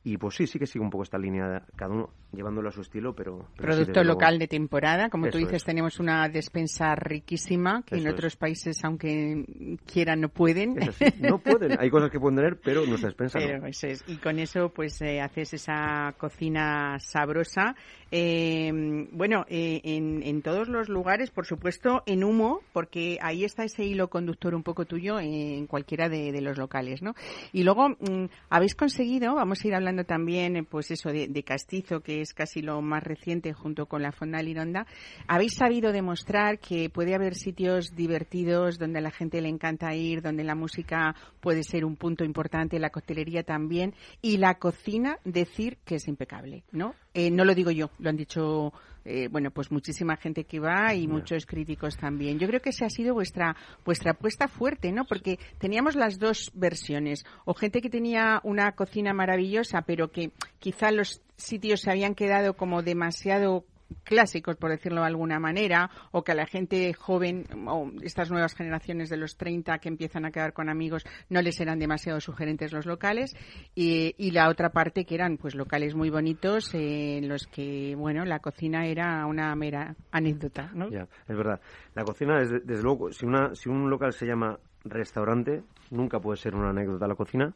Y pues sí, sí que sigue un poco esta línea, cada uno llevándolo a su estilo, pero... pero sí, Producto luego. local de temporada, como tú Eso dices, es. tenemos una despensa riquísima que en Eso es. otros países, aunque quieran, no pueden. Es así. No pueden, hay cosas que pueden tener, pero nuestra despensa Pero no. eso es. Y con eso, pues, eh, haces esa cocina sabrosa. Eh, bueno, eh, en, en todos los lugares, por supuesto, en humo, porque ahí está ese hilo conductor un poco tuyo en cualquiera de, de los locales, ¿no? Y luego, mm, habéis conseguido, vamos a ir hablando también, eh, pues eso, de, de Castizo, que es casi lo más reciente junto con la Fonda Lironda, habéis sabido demostrar que puede haber sitios divertidos donde a la gente le encanta ir, donde la música puede ser un punto importante, la coctelería también, y la cocina decir que es impecable, ¿no? Eh, no lo digo yo, lo han dicho, eh, bueno, pues muchísima gente que va y muchos críticos también. Yo creo que esa ha sido vuestra vuestra apuesta fuerte, ¿no? Porque teníamos las dos versiones, o gente que tenía una cocina maravillosa, pero que quizá los sitios se habían quedado como demasiado clásicos, por decirlo de alguna manera, o que a la gente joven, o estas nuevas generaciones de los 30 que empiezan a quedar con amigos, no les eran demasiado sugerentes los locales, y, y la otra parte que eran pues locales muy bonitos en los que, bueno, la cocina era una mera anécdota, ¿no? Ya, es verdad. La cocina, es, desde luego, si, una, si un local se llama restaurante, nunca puede ser una anécdota la cocina.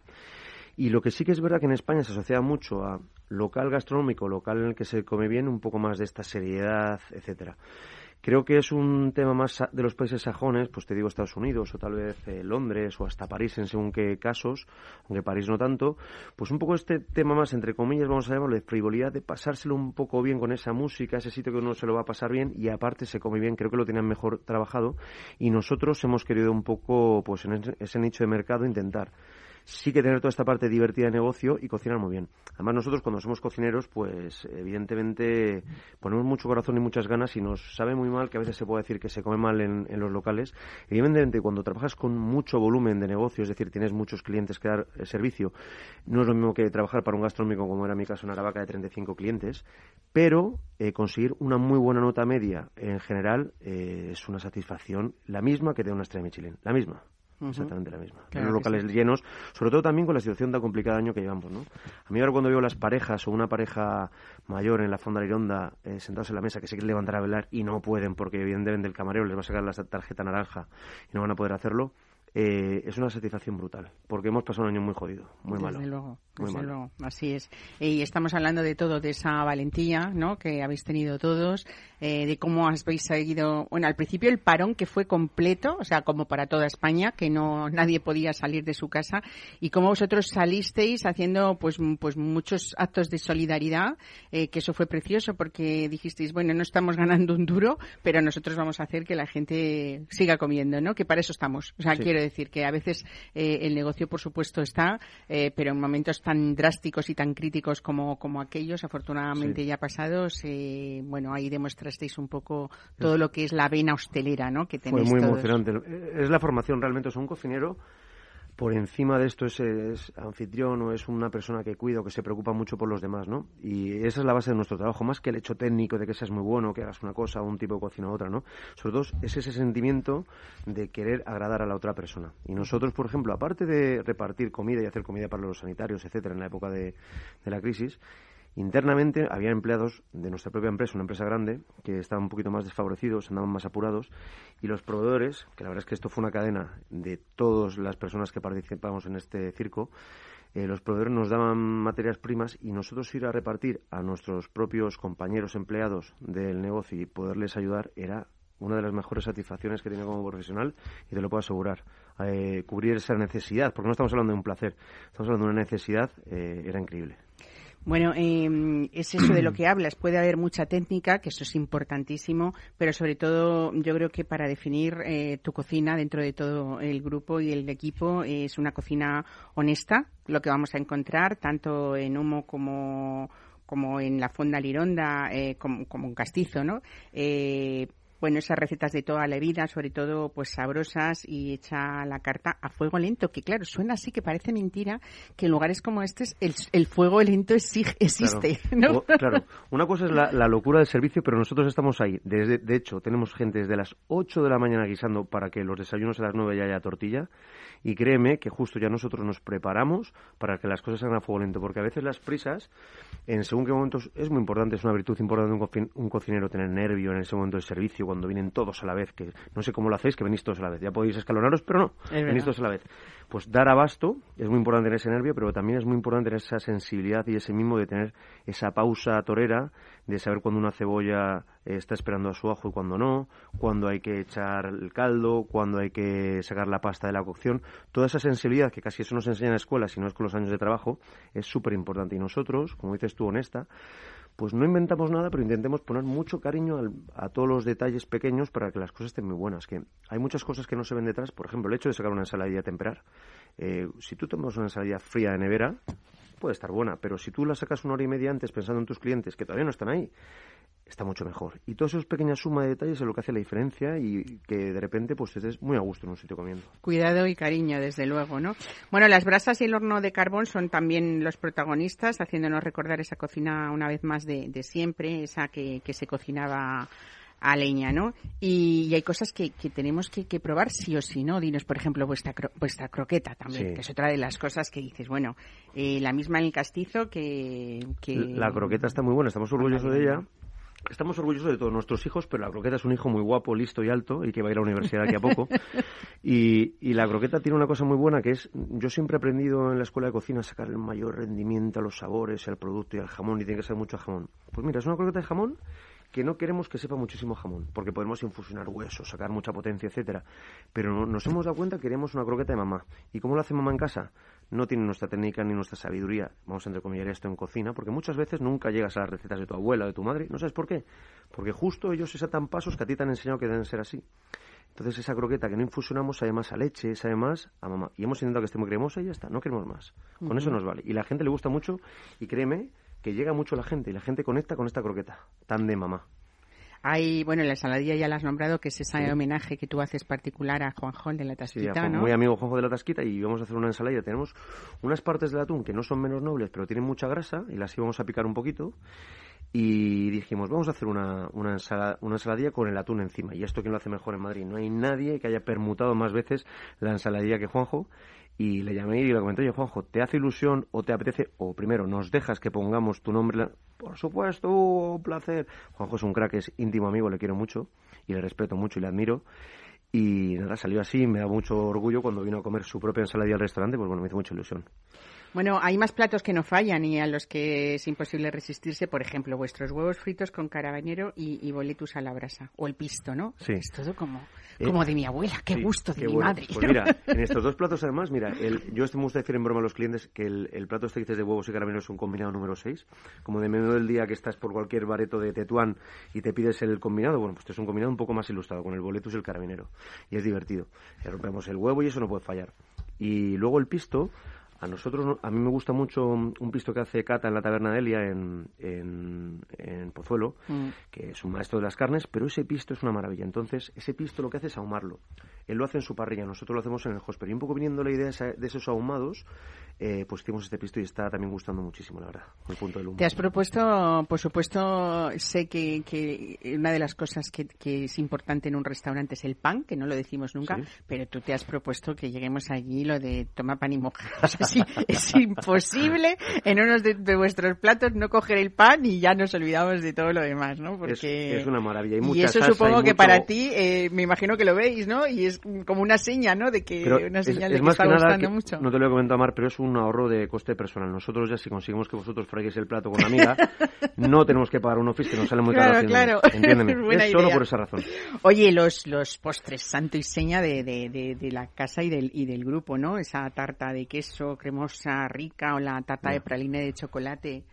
Y lo que sí que es verdad que en España se asocia mucho a local gastronómico, local en el que se come bien, un poco más de esta seriedad, etcétera. Creo que es un tema más de los países sajones, pues te digo Estados Unidos o tal vez eh, Londres o hasta París en según qué casos, aunque París no tanto, pues un poco este tema más, entre comillas, vamos a llamarlo de frivolidad, de pasárselo un poco bien con esa música, ese sitio que uno se lo va a pasar bien y aparte se come bien, creo que lo tenían mejor trabajado y nosotros hemos querido un poco, pues en ese nicho de mercado intentar sí que tener toda esta parte divertida de negocio y cocinar muy bien. Además, nosotros cuando somos cocineros, pues evidentemente ponemos mucho corazón y muchas ganas y nos sabe muy mal que a veces se puede decir que se come mal en, los locales. Evidentemente, cuando trabajas con mucho volumen de negocio, es decir, tienes muchos clientes que dar eh, servicio, no es lo mismo que trabajar para un gastronómico como era mi caso en Aravaca de 35 clientes, pero eh, conseguir una muy buena nota media en general eh, es una satisfacción, la misma que de una estrella Michelin, la misma. Exactamente la misma. Claro los locales llenos, sobre todo también con la situación tan complicada año que llevamos, ¿no? A mí ahora cuando veo las parejas o una pareja mayor en la fonda de Ironda eh, sentados en la mesa que se quieren levantar a velar y no pueden porque evidentemente el camarero les va a sacar la tarjeta naranja y no van a poder hacerlo, eh, es una satisfacción brutal, porque hemos pasado un año muy jodido, muy desde malo. luego, muy desde malo. luego, así es. Y estamos hablando de todo, de esa valentía, ¿no? Que habéis tenido todos, eh, de cómo habéis seguido, bueno, al principio el parón que fue completo, o sea, como para toda España, que no nadie podía salir de su casa, y cómo vosotros salisteis haciendo, pues, pues muchos actos de solidaridad, eh, que eso fue precioso porque dijisteis, bueno, no estamos ganando un duro, pero nosotros vamos a hacer que la gente siga comiendo, ¿no? Que para eso estamos. O sea, Sí. quiero decir que a veces eh, el negocio, por supuesto, está, pero en momentos tan drásticos y tan críticos como, como aquellos, afortunadamente Sí. ya pasados, eh, bueno, ahí demostrasteis un poco todo lo que es la vena hostelera, ¿no? Que Fue tenéis muy todos. emocionante. Es la formación realmente, es un cocinero. Por encima de esto es, es anfitrión o es una persona que cuida o que se preocupa mucho por los demás, ¿no? Y esa es la base de nuestro trabajo, más que el hecho técnico de que seas muy bueno, que hagas una cosa o un tipo de cocina u otra, ¿no? Sobre todo es ese sentimiento de querer agradar a la otra persona. Y nosotros, por ejemplo, aparte de repartir comida y hacer comida para los sanitarios, etcétera, en la época de, de la crisis, Internamente había empleados de nuestra propia empresa, una empresa grande, que estaban un poquito más desfavorecidos, andaban más apurados, y los proveedores, que la verdad es que esto fue una cadena de todas las personas que participamos en este circo, eh, los proveedores nos daban materias primas y nosotros ir a repartir a nuestros propios compañeros empleados del negocio y poderles ayudar era una de las mejores satisfacciones que tenía como profesional y te lo puedo asegurar. Eh, cubrir esa necesidad, porque no estamos hablando de un placer, estamos hablando de una necesidad, eh, era increíble. Bueno, eh, es eso de lo que hablas. Puede haber mucha técnica, que eso es importantísimo, pero sobre todo yo creo que para definir eh, tu cocina dentro de todo el grupo y el equipo es una cocina honesta, lo que vamos a encontrar tanto en humo como como en la fonda lironda, eh, como, como en castizo, ¿no? Eh, bueno, esas recetas de toda la vida, sobre todo pues sabrosas y hecha la carta a fuego lento, que claro, suena así que parece mentira que en lugares como estos el, el fuego lento exi- existe, Claro. ¿no? O- claro. Una cosa es la, la locura del servicio, pero nosotros estamos ahí. Desde, de hecho, tenemos gente desde las 8 de la mañana guisando para que los desayunos a las 9 ya haya tortilla. Y créeme que justo ya nosotros nos preparamos para que las cosas sean a fuego lento, porque a veces las prisas, en según qué momentos, es muy importante, es una virtud importante de un, un cocinero tener nervio en ese momento del servicio, cuando vienen todos a la vez, que no sé cómo lo hacéis, que venís todos a la vez. Ya podéis escalonaros, pero no, verdad. venís todos a la vez. Pues dar abasto es muy importante tener ese nervio, pero también es muy importante tener esa sensibilidad y ese mimo de tener esa pausa torera, de saber cuando una cebolla eh, está esperando a su ajo y cuando no, cuando hay que echar el caldo, cuando hay que sacar la pasta de la cocción. Toda esa sensibilidad que casi eso nos enseña en la escuela, si no es con los años de trabajo, es súper importante. Y nosotros, como dices tú, honesta, pues no inventamos nada, pero intentemos poner mucho cariño al- a todos los detalles pequeños para que las cosas estén muy buenas. Que hay muchas cosas que no se ven detrás, por ejemplo, el hecho de sacar una ensaladilla a temperar. Eh, si tú tomas una ensaladilla fría de nevera, puede estar buena, pero si tú la sacas una hora y media antes pensando en tus clientes que todavía no están ahí, está mucho mejor. Y todas esas pequeñas sumas de detalles es lo que hace la diferencia y que de repente pues estés muy a gusto en un sitio comiendo. Cuidado y cariño, desde luego, ¿no? Bueno, las brasas y el horno de carbón son también los protagonistas, haciéndonos recordar esa cocina una vez más de, siempre, esa que se cocinaba a leña, ¿no? Y, y hay cosas que, que tenemos que, que probar sí o sí, ¿no? Dinos, por ejemplo, vuestra, cro- vuestra croqueta también, Sí. que es otra de las cosas que dices, bueno, eh, la misma en el castizo que... que... La croqueta está muy buena, estamos orgullosos de ella. Estamos orgullosos de todos nuestros hijos, pero la croqueta es un hijo muy guapo, listo y alto y que va a ir a la universidad aquí a poco. Y, y la croqueta tiene una cosa muy buena que es, yo siempre he aprendido en la escuela de cocina a sacar el mayor rendimiento a los sabores, al producto y al jamón y tiene que ser mucho jamón. Pues mira, es una croqueta de jamón que no queremos que sepa muchísimo jamón, porque podemos infusionar huesos, sacar mucha potencia, etcétera. Pero no- nos hemos dado cuenta que queremos una croqueta de mamá. ¿Y cómo lo hace mamá en casa? No tiene nuestra técnica ni nuestra sabiduría, vamos a entrecomillar esto en cocina, porque muchas veces nunca llegas a las recetas de tu abuela o de tu madre. ¿No sabes por qué? Porque justo ellos se saltan pasos que a ti te han enseñado que deben ser así. Entonces esa croqueta que no infusionamos sabe más a leche, sabe más a mamá. Y hemos intentado que esté muy cremosa y ya está, no queremos más. Con eso nos vale. Y la gente le gusta mucho y créeme que llega mucho la gente y la gente conecta con esta croqueta, tan de mamá. Hay, bueno, la ensaladilla ya la has nombrado, que es ese homenaje que tú haces particular a Juanjón de la Sí, Tasquita, ¿no? muy amigo Juanjo de la Tasquita y vamos a hacer una ensalada. Tenemos unas partes del atún que no son menos nobles, pero tienen mucha grasa y las íbamos a picar un poquito. Y dijimos, vamos a hacer una, una, ensala- una ensaladilla con el atún encima. Y esto quién lo hace mejor en Madrid. No hay nadie que haya permutado más veces la ensaladilla que Juanjo. Y le llamé y le comenté, oye Juanjo, ¿te hace ilusión o te apetece? O primero, ¿nos dejas que pongamos tu nombre? Por supuesto, un placer. Juanjo es un crack, es íntimo amigo, le quiero mucho y le respeto mucho y le admiro. Y nada, salió así, me da mucho orgullo cuando vino a comer su propia ensaladilla al restaurante, pues bueno, me hizo mucha ilusión. Bueno, hay más platos que no fallan y a los que es imposible resistirse, por ejemplo, vuestros huevos fritos con carabañero y, y boletus a la brasa, o el pisto, ¿no? Sí. Es todo como, Eh, como de mi abuela, qué Sí, gusto de qué mi bueno. madre. Pues mira, en estos dos platos además, mira, el, yo este me gusta decir en broma a los clientes que el, el plato este que dices de huevos y caramelos es un combinado número 6. Como de menudo del día que estás por cualquier bareto de Tetuán y te pides el combinado, bueno, pues este es un combinado un poco más ilustrado, con el boletus y el carabinero. Y es divertido. Le rompemos el huevo y eso no puede fallar. Y luego el pisto, a nosotros, no- a mí me gusta mucho un pisto que hace Cata en la taberna de Elia en, en, en Pozuelo, Mm. que es un maestro de las carnes, pero ese pisto es una maravilla. Entonces, ese pisto lo que hace es ahumarlo. Él lo hace en su parrilla, nosotros lo hacemos en el hosper. Y un poco viniendo la idea de esos ahumados, eh, pues hicimos este pisto y está también gustando muchísimo, la verdad, el punto del humo. Te has propuesto, por supuesto, sé que, que una de las cosas que, que es importante en un restaurante es el pan, que no lo decimos nunca, Sí. pero tú te has propuesto que lleguemos allí lo de toma pan y moja. O sea, sí, es imposible en uno de, de vuestros platos no coger el pan y ya nos olvidamos de todo lo demás, ¿no? Porque... es una maravilla, hay y mucha eso salsa, supongo que mucho- para ti, eh, me imagino que lo veis, ¿no? Y es como una seña, ¿no? De que Pero una es, señal es de que más está que nada gustando que- mucho. no te lo he comentado Mar, pero es un ahorro de coste personal. Nosotros ya si conseguimos que vosotros fraguéis el plato con la amiga, no tenemos que pagar un office que nos sale muy Claro, caro. claro. Entiéndeme. Buena es solo por esa razón. Oye, los, los postres santo y seña de, de, de, de la casa y del, y del grupo, ¿no? Esa tarta de queso cremosa rica o la tarta de praline de chocolate.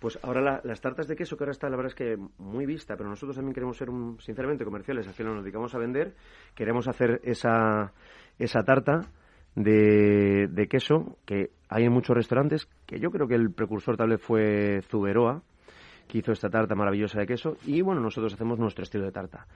Pues ahora la- las tartas de queso, que ahora está la verdad es que muy vista, pero nosotros también queremos ser, un, sinceramente, comerciales. Al final nos dedicamos a vender. Queremos hacer esa, esa tarta de, de queso que hay en muchos restaurantes, que yo creo que el precursor tal vez fue Zuberoa, que hizo esta tarta maravillosa de queso. Y bueno, nosotros hacemos nuestro estilo de tarta.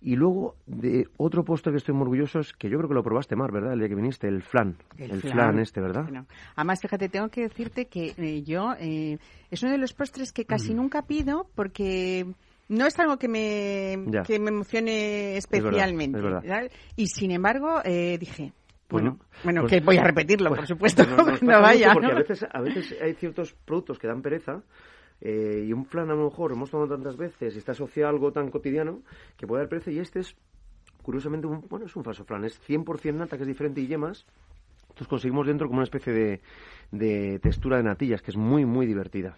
Y luego, de otro postre que estoy muy orgulloso es que yo creo que lo probaste, Mar, ¿verdad? El día que viniste, el flan. El, flan. este, ¿verdad? Bueno, además, fíjate, tengo que decirte que eh, yo eh, es uno de los postres que casi nunca pido porque no es algo que me, Ya. que me emocione especialmente. es verdad. ¿verdad? Y sin embargo, eh, dije, Pues bueno, no. bueno Pues- que voy a repetirlo, por supuesto, Pues nos- nos no pasa vaya. Porque ¿no? a veces, a veces hay ciertos productos que dan pereza eh, y un flan a lo mejor hemos tomado tantas veces y está asociado a algo tan cotidiano que puede dar pereza y este es curiosamente un, bueno, es un falso flan, es 100% nata que es diferente y yemas. Entonces conseguimos dentro como una especie de, de textura de natillas que es muy muy divertida.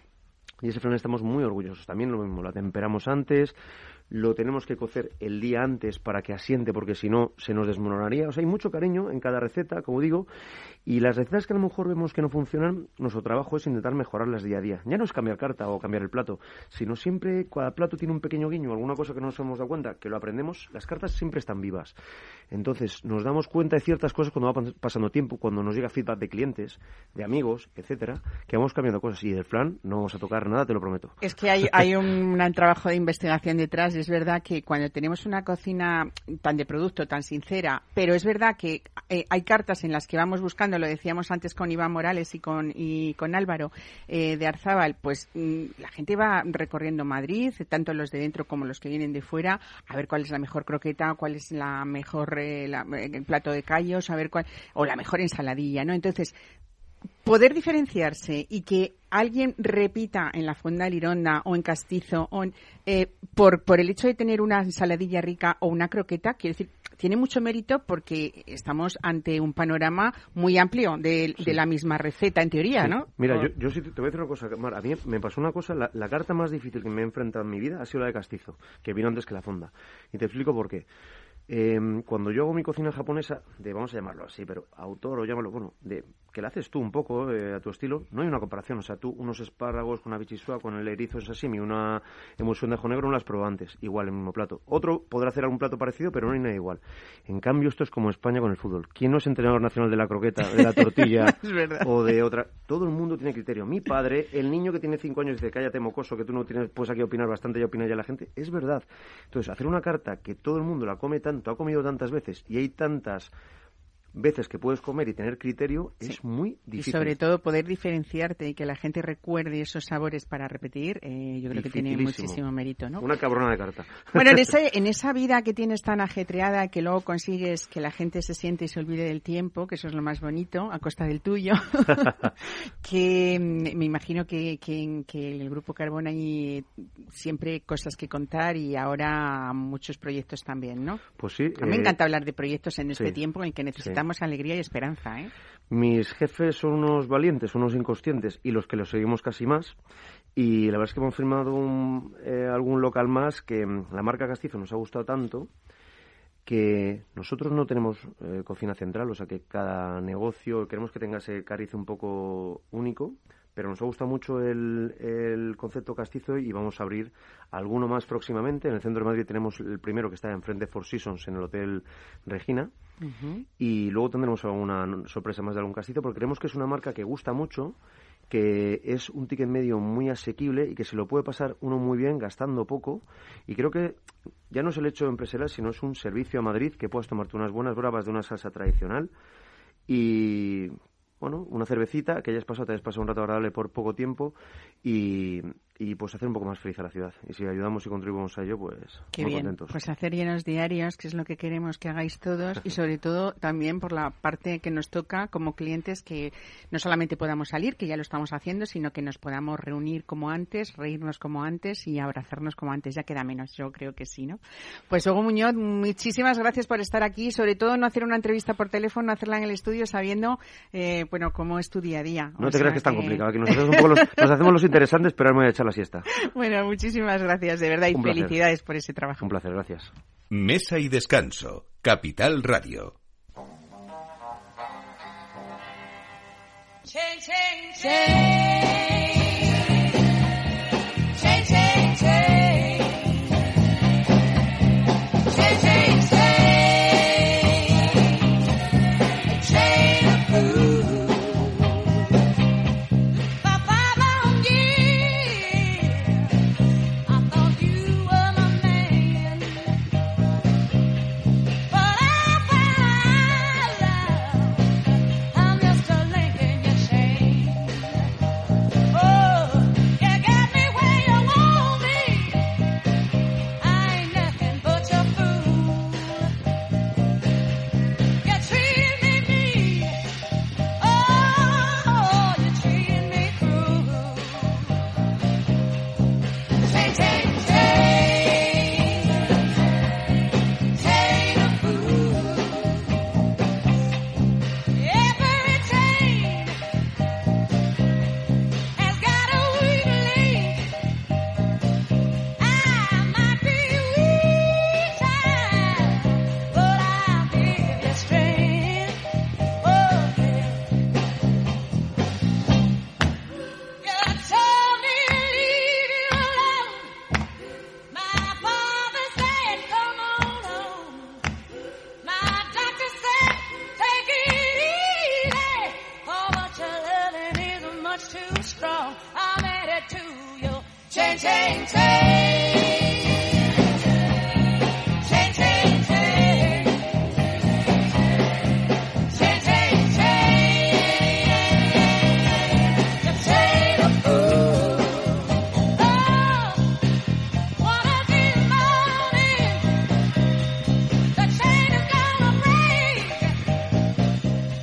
Y ese flan estamos muy orgullosos. También lo mismo, lo temperamos antes, lo tenemos que cocer el día antes para que asiente, porque si no se nos desmoronaría. O sea, hay mucho cariño en cada receta, como digo, y las recetas que a lo mejor vemos que no funcionan, nuestro trabajo es intentar mejorarlas día a día. Ya no es cambiar carta o cambiar el plato, sino siempre cada plato tiene un pequeño guiño, alguna cosa que no nos hemos dado cuenta, que lo aprendemos. Las cartas siempre están vivas. Entonces, nos damos cuenta de ciertas cosas cuando va pas- pasando tiempo, cuando nos llega feedback de clientes, de amigos, etcétera, que vamos cambiando cosas. Y del flan no vamos a tocar nada, te lo prometo. Es que hay, hay un gran trabajo de investigación detrás. Es verdad que cuando tenemos una cocina tan de producto, tan sincera, pero es verdad que eh, hay cartas en las que vamos buscando, lo decíamos antes con Iván Morales y con, y con Álvaro eh, de Arzábal, pues mm, la gente va recorriendo Madrid, tanto los de dentro como los que vienen de fuera, a ver cuál es la mejor croqueta, cuál es la mejor eh, el plato de callos, a ver cuál, o la mejor ensaladilla, ¿no? Entonces, poder diferenciarse y que alguien repita en la Fonda Lironda o en Castizo o en- eh, por, por el hecho de tener una ensaladilla rica o una croqueta, quiero decir, tiene mucho mérito porque estamos ante un panorama muy amplio de, de la misma receta, en teoría, Sí. ¿no? Mira, yo, yo sí te te voy a decir una cosa, Mar. A mí me pasó una cosa, la, la carta más difícil que me he enfrentado en mi vida ha sido la de Castizo, que vino antes que la fonda. Y te explico por qué. Eh, cuando yo hago mi cocina japonesa, de vamos a llamarlo así, pero autor o llámalo, bueno, de que la haces tú un poco eh, a tu estilo, no hay una comparación. O sea, tú unos espárragos con una bichisua, con el erizo en sashimi, una emulsión de ajo negro, no las probado antes, igual el mismo plato. Otro podrá hacer algún plato parecido, pero no hay nada igual. En cambio, esto es como España con el fútbol. ¿Quién no es entrenador nacional de la croqueta, de la tortilla o de otra? Todo el mundo tiene criterio. Mi padre, el niño que tiene cinco años dice, cállate mocoso, que tú no tienes, puedes aquí opinar bastante, ya opina ya la gente. Es verdad. Entonces, hacer una carta que todo el mundo la come tanto, ha comido tantas veces y hay tantas veces que puedes comer y tener criterio es muy Y difícil. sobre todo poder diferenciarte y que la gente recuerde esos sabores para repetir, eh, yo creo que tiene muchísimo mérito, ¿no? Una cabrona de carta. Bueno, en, ese- en esa vida que tienes tan ajetreada, que luego consigues que la gente se siente y se olvide del tiempo, que eso es lo más bonito, a costa del tuyo, que mm, me imagino que, que, que en el Grupo Carbón hay siempre cosas que contar y ahora muchos proyectos también, ¿no? Pues sí. A mí me eh, encanta hablar de proyectos en este sí, tiempo en el que necesitamos alegría y esperanza, ¿eh? Mis jefes son unos valientes, unos inconscientes y los que los seguimos casi más. Y la verdad es que hemos firmado un, eh, algún local más que mm, la marca Castizo nos ha gustado tanto que nosotros no tenemos eh, cocina central, o sea que cada negocio queremos que tenga ese cariz un poco único, pero nos ha gustado mucho el, el concepto castizo y vamos a abrir alguno más próximamente. En el centro de Madrid tenemos el primero que está enfrente de Four Seasons en el Hotel Regina. Y luego tendremos alguna sorpresa más de algún castizo porque creemos que es una marca que gusta mucho que es un ticket medio muy asequible y que se lo puede pasar uno muy bien gastando poco. Y creo que ya no es el hecho empresarial sino es un servicio a Madrid que puedas tomarte unas buenas bravas de una salsa tradicional. Y bueno, una cervecita, que hayas pasado, te hayas pasado un rato agradable por poco tiempo y, y pues hacer un poco más feliz a la ciudad. Y si ayudamos y contribuimos a ello, pues Qué muy bien. contentos. Pues hacer llenos diarios, que es lo que queremos que hagáis todos, y sobre todo también por la parte que nos toca como clientes, que no solamente podamos salir, que ya lo estamos haciendo, sino que nos podamos reunir como antes, reírnos como antes y abrazarnos como antes. Ya queda menos, yo creo que sí, ¿no? Pues Hugo Muñoz, muchísimas gracias por estar aquí, sobre todo no hacer una entrevista por teléfono, hacerla en el estudio sabiendo, eh, bueno, cómo es tu día a día. No O te creas que es tan complicado, que nos hacemos, un poco los, nos hacemos los interesantes, pero ahora me voy a echar la siesta. Bueno, muchísimas gracias, de verdad, y Un placer. felicidades por ese trabajo. Un placer, gracias. Mesa y descanso. Capital Radio. Change, change, change.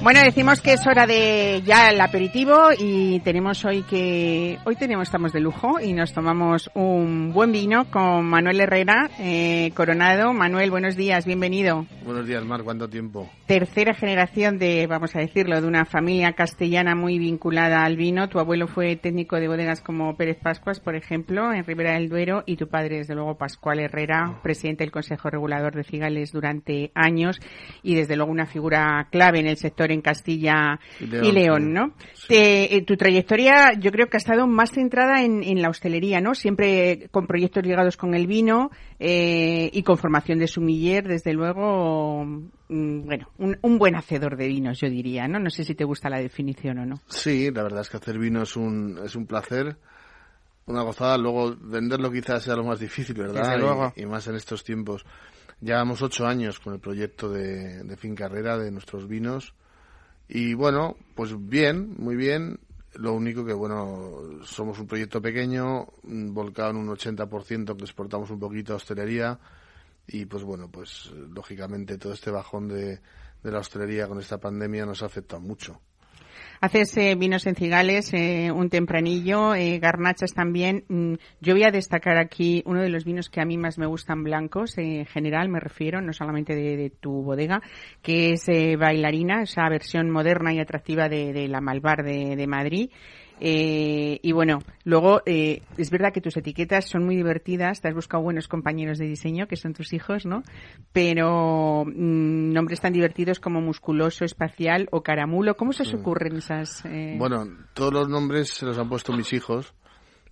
Bueno, decimos que es hora de ya el aperitivo y tenemos hoy que hoy tenemos estamos de lujo y nos tomamos un buen vino con Manuel Herrera eh, Coronado. Manuel, buenos días, bienvenido. Buenos días, Mar. ¿Cuánto tiempo? Tercera generación de, vamos a decirlo, de una familia castellana muy vinculada al vino. Tu abuelo fue técnico de bodegas como Pérez Pascuas, por ejemplo, en Ribera del Duero, y tu padre, desde luego, Pascual Herrera, presidente del Consejo Regulador de Cigales durante años y, desde luego, una figura clave en el sector en Castilla Y y León, sí. ¿no? Te- eh, tu trayectoria, yo creo que ha estado más centrada en, en la hostelería, ¿no? Siempre con proyectos ligados con el vino eh, y con formación de sumiller, desde luego, mm, bueno, un, un buen hacedor de vinos, yo diría, ¿no? No sé si te gusta la definición o no. Sí, la verdad es que hacer vino es un, es un placer. una gozada. Luego venderlo quizás sea lo más difícil, ¿verdad? Desde Y- luego. Y, más en estos tiempos. Llevamos ocho años con el proyecto de, de Fin Carrera, de nuestros vinos. Y bueno, pues bien, muy bien. Lo único que, bueno, somos un proyecto pequeño, mm, volcado en un 80%, que exportamos un poquito a hostelería. Y pues bueno, pues lógicamente todo este bajón de, la hostelería con esta pandemia nos ha afectado mucho. Haces eh, vinos en cigales, eh, un tempranillo, eh, garnachas también. Mm, yo voy a destacar aquí uno de los vinos que a mí más me gustan blancos, eh, en general me refiero, no solamente de, de tu bodega, que es eh, Bailarina, esa versión moderna y atractiva de, la Malvar de Madrid. Eh, y bueno, luego eh, es verdad que tus etiquetas son muy divertidas, te has buscado buenos compañeros de diseño, que son tus hijos, ¿no? Pero mm, nombres tan divertidos como musculoso, espacial o caramulo, ¿cómo se os ocurren esas? eh? Bueno, todos los nombres se los han puesto mis hijos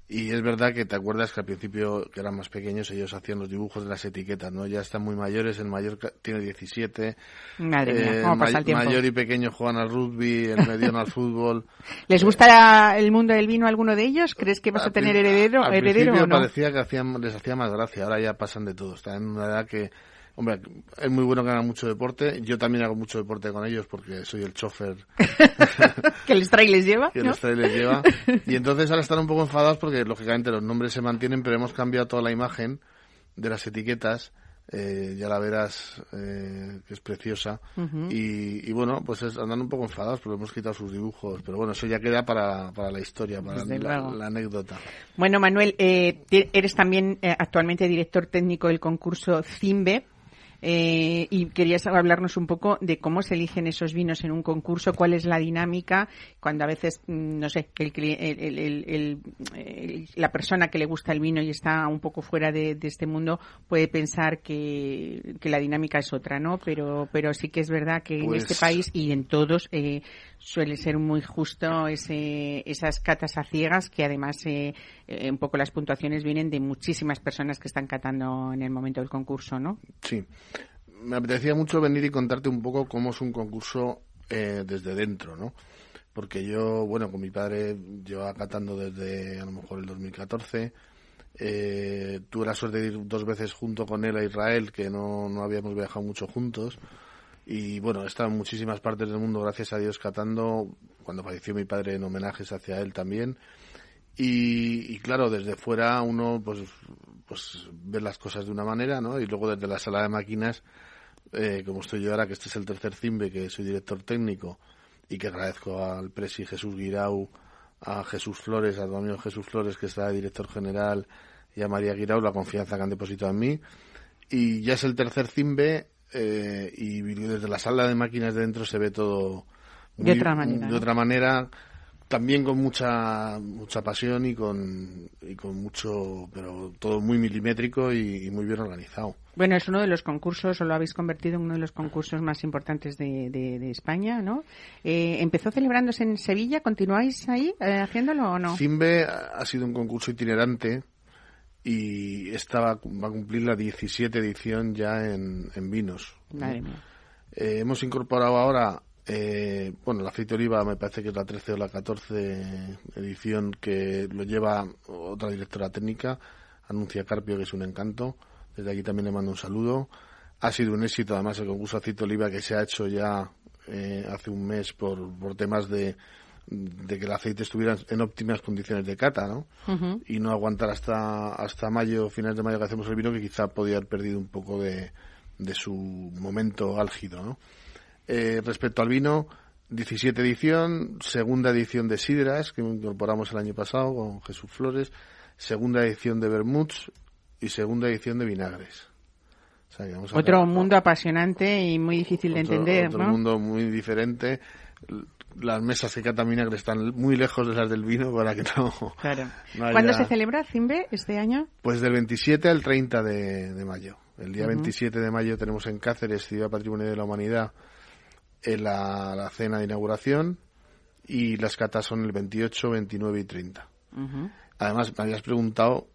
y es verdad que te acuerdas que al principio, que eran más pequeños, ellos hacían los dibujos de las etiquetas, ¿no? Ya están muy mayores, el mayor tiene 17. Madre mía, eh, cómo pasa el tiempo. Mayor y pequeño juegan al rugby, el mediano al fútbol. ¿Les gusta la- el mundo del vino a alguno de ellos? ¿Crees que vas a tener heredero, al heredero principio o no? parecía que hacían, les hacía más gracia, ahora ya pasan de todo. Están en una edad que, hombre, es muy bueno que hagan mucho deporte. Yo también hago mucho deporte con ellos porque soy el chofer que les trae y les lleva, que ¿no? trae y les lleva. Y entonces ahora están un poco enfadados porque, lógicamente, los nombres se mantienen, pero hemos cambiado toda la imagen de las etiquetas. Eh, ya la verás, eh, que es preciosa. Y, y bueno, pues es- andan un poco enfadados porque hemos quitado sus dibujos. Pero bueno, eso ya queda para, para la historia, para la, anécdota. Bueno, Manuel, eh, eres también eh, actualmente director técnico del concurso CIMBE. Eh, y querías hablarnos un poco de cómo se eligen esos vinos en un concurso, cuál es la dinámica, cuando a veces, mm, no sé, el, el- el- la persona que le gusta el vino y está un poco fuera de, de este mundo puede pensar que, que la dinámica es otra, ¿no? Pero, pero sí que es verdad que en Pues- este país y en todos eh, suele ser muy justo ese, esas catas a ciegas que además eh, eh, un poco las puntuaciones vienen de muchísimas personas que están catando en el momento del concurso, ¿no? Sí. Me apetecía mucho venir y contarte un poco cómo es un concurso eh, desde dentro, ¿no? Porque yo, bueno, con mi padre llevaba catando desde a lo mejor el 2014. Eh, tuve la suerte de ir dos veces junto con él a Israel, que no, no habíamos viajado mucho juntos. Y bueno, he estado en muchísimas partes del mundo, gracias a Dios, catando. Cuando falleció mi padre, en homenajes hacia él también. Y, y claro, desde fuera uno pues, pues ve las cosas de una manera, ¿no? Y luego desde la sala de máquinas, eh, como estoy yo ahora, que este es el tercer CIMBE, que soy director técnico, y que agradezco al presi Jesús Guirau, a Jesús Flores, a tu amigo Jesús Flores, que está de director general, y a María Guirau, la confianza que han depositado en mí. Y ya es el tercer CIMBE, eh, y desde la sala de máquinas de dentro se ve todo De otra manera, de ¿no? otra manera también con mucha mucha pasión y con y con mucho pero todo muy milimétrico y, y muy bien organizado Bueno, es uno de los concursos, o lo habéis convertido en uno de los concursos más importantes de, de- de España, ¿no? Eh, ¿Empezó celebrándose en Sevilla? ¿Continuáis ahí eh, haciéndolo o no? Cimbe ha sido un concurso itinerante y esta va, va a cumplir la 17 edición ya en, en vinos mía. Eh, hemos incorporado ahora, eh, bueno, el aceite oliva me parece que es la 13 o la 14 edición que lo lleva otra directora técnica, Anuncia Carpio, que es un encanto. Desde aquí también le mando un saludo. Ha sido un éxito, además, el concurso aceite oliva que se ha hecho ya eh, hace un mes por, por temas de, de que el aceite estuviera en óptimas condiciones de cata, ¿no? Y no aguantar hasta hasta mayo, finales de mayo que hacemos el vino, que quizá podía haber perdido un poco de, de su momento álgido, ¿no? Eh, respecto al vino, 17 edición, segunda edición de Sidras, que incorporamos el año pasado con Jesús Flores, segunda edición de Bermuds y segunda edición de Vinagres. O sea, que vamos a Otro mundo apasionante y muy difícil de entender, otro ¿no? mundo muy diferente. Las mesas que catan vinagre están muy lejos de las del vino para que no... Claro. no haya- ¿Cuándo se celebra Cimbe este año? Pues del 27 al 30 de, de mayo. El día Ujú. 27 de mayo tenemos en Cáceres, Ciudad Patrimonio de la Humanidad, en la, la cena de inauguración y las catas son el 28, 29 y 30. Ujú. Además, me habías preguntado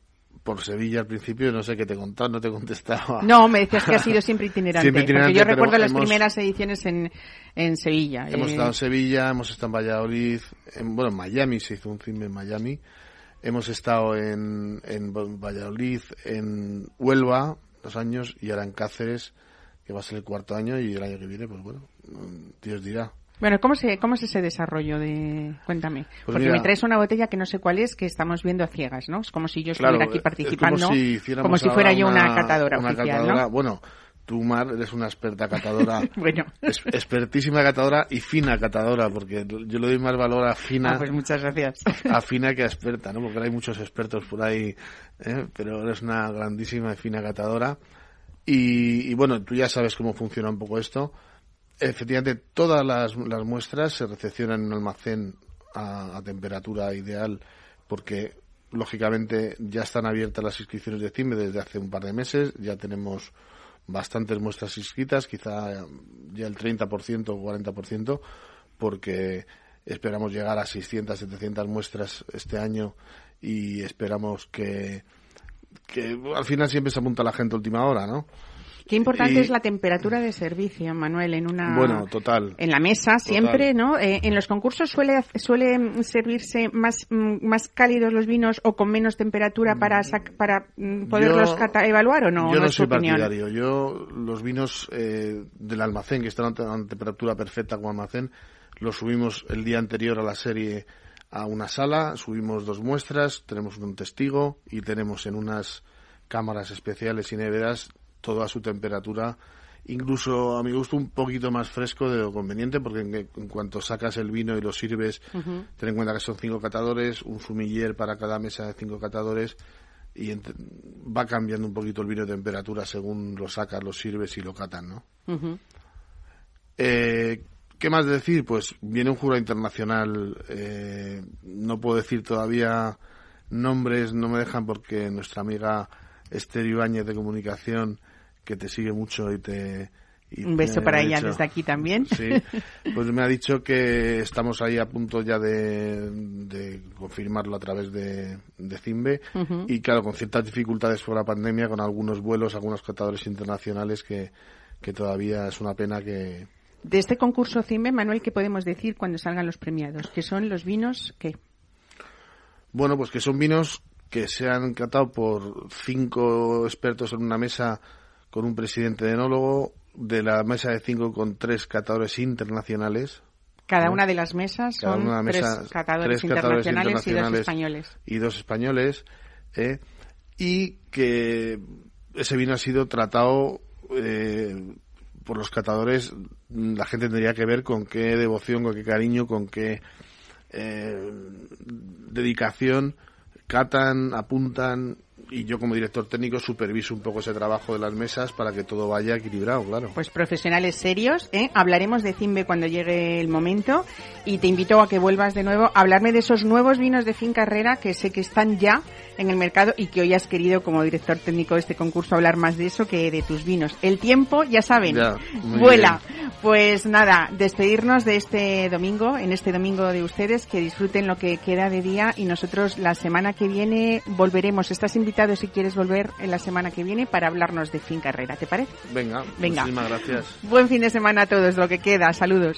por Sevilla al principio, no sé qué te he contado, no te contestaba. No, me decías que ha sido siempre itinerante. Siempre itinerante, porque yo recuerdo las hemos- primeras ediciones en, en Sevilla. Hemos eh, estado en Sevilla, hemos estado en Valladolid, en, bueno, en Miami, se hizo un film en Miami, Hemos estado en, en Valladolid, en Huelva, dos años, y ahora en Cáceres, que va a ser el cuarto año, y el año que viene, pues bueno, Dios dirá. Bueno, ¿cómo, se, ¿cómo es ese desarrollo de...? Cuéntame. Porque Pues mira- me traes una botella que no sé cuál es, que estamos viendo a ciegas, ¿no? Es como si yo estuviera Claro, aquí participando, como si, hiciéramos como si fuera yo una, catadora una oficial, catadora. ¿no? Bueno, tú, Mar, eres una experta catadora. Bueno. es- expertísima catadora y fina catadora, porque yo le doy más valor a fina, Ah, pues muchas gracias. a fina que a experta, ¿no? Porque hay muchos expertos por ahí, ¿eh? pero eres una grandísima y fina catadora. Y, y bueno, tú ya sabes cómo funciona un poco esto. Efectivamente, todas las, las muestras se recepcionan en un almacén a, temperatura ideal porque, lógicamente, ya están abiertas las inscripciones de CIME desde hace un par de meses. Ya tenemos bastantes muestras inscritas, quizá ya el 30% o 40%, porque esperamos llegar a 600, 700 muestras este año y esperamos que, que al final siempre se apunta la gente a última hora, ¿no? Qué importante Y- es la temperatura de servicio, Manuel, en una... Bueno, total. En la mesa siempre, ¿no? Eh, en los concursos suele suele mm, servirse más mm, más cálidos los vinos o con menos temperatura para sac- para mm, poderlos Yo- cata- evaluar o no. Yo no, soy opinión? partidario. Yo los vinos eh, del almacén, que están a te- a temperatura perfecta como almacén, los subimos el día anterior a la serie a una sala, subimos dos muestras, tenemos un testigo y tenemos en unas cámaras especiales y neveras todo a su temperatura, incluso a mi gusto un poquito más fresco de lo conveniente, porque en, en cuanto sacas el vino y lo sirves, ten en cuenta que son cinco catadores, un sumiller para cada mesa de cinco catadores, y va cambiando un poquito el vino de temperatura según lo sacas, lo sirves y lo catan, ¿no? Eh, ¿Qué más decir? Pues viene un jurado internacional, eh, no puedo decir todavía nombres, no me dejan porque nuestra amiga Esther Ibáñez de Comunicación, que te sigue mucho y te... y Un beso para ella dicho- desde aquí también. Sí, pues me ha dicho que estamos ahí a punto ya de, de confirmarlo a través de, de Cimbe y claro, con ciertas dificultades por la pandemia, con algunos vuelos, algunos catadores internacionales que, que todavía es una pena que... De este concurso CIME, Manuel, ¿qué podemos decir cuando salgan los premiados? Que son los vinos que Bueno, pues que son vinos que se han catado por cinco expertos en una mesa con un presidente de enólogo, de la mesa de cinco con tres catadores internacionales, cada ¿no? una de las mesas Cada son una mesa- tres catadores tres catadores internacionales, y dos internacionales españoles. y dos españoles, ¿eh? y que ese vino ha sido tratado eh, por los catadores, la gente tendría que ver con qué devoción, con qué cariño, con qué eh, dedicación catan, apuntan y yo como director técnico superviso un poco ese trabajo de las mesas para que todo vaya equilibrado, claro. Pues profesionales serios, ¿eh? Hablaremos de Cimbe cuando llegue el momento y te invito a que vuelvas de nuevo a hablarme de esos nuevos vinos de Fin Carrera que sé que están ya en el mercado y que hoy has querido como director técnico de este concurso hablar más de eso que de tus vinos. El tiempo, ya saben, Ya, vuela. Pues nada, despedirnos de este domingo, en este domingo de ustedes, que disfruten lo que queda de día y nosotros la semana que viene volveremos. Estás invitado si quieres volver en la semana que viene para hablarnos de Fin Carrera, ¿te parece? Venga, Venga. muchísimas gracias. Buen fin de semana a todos, lo que queda. Saludos.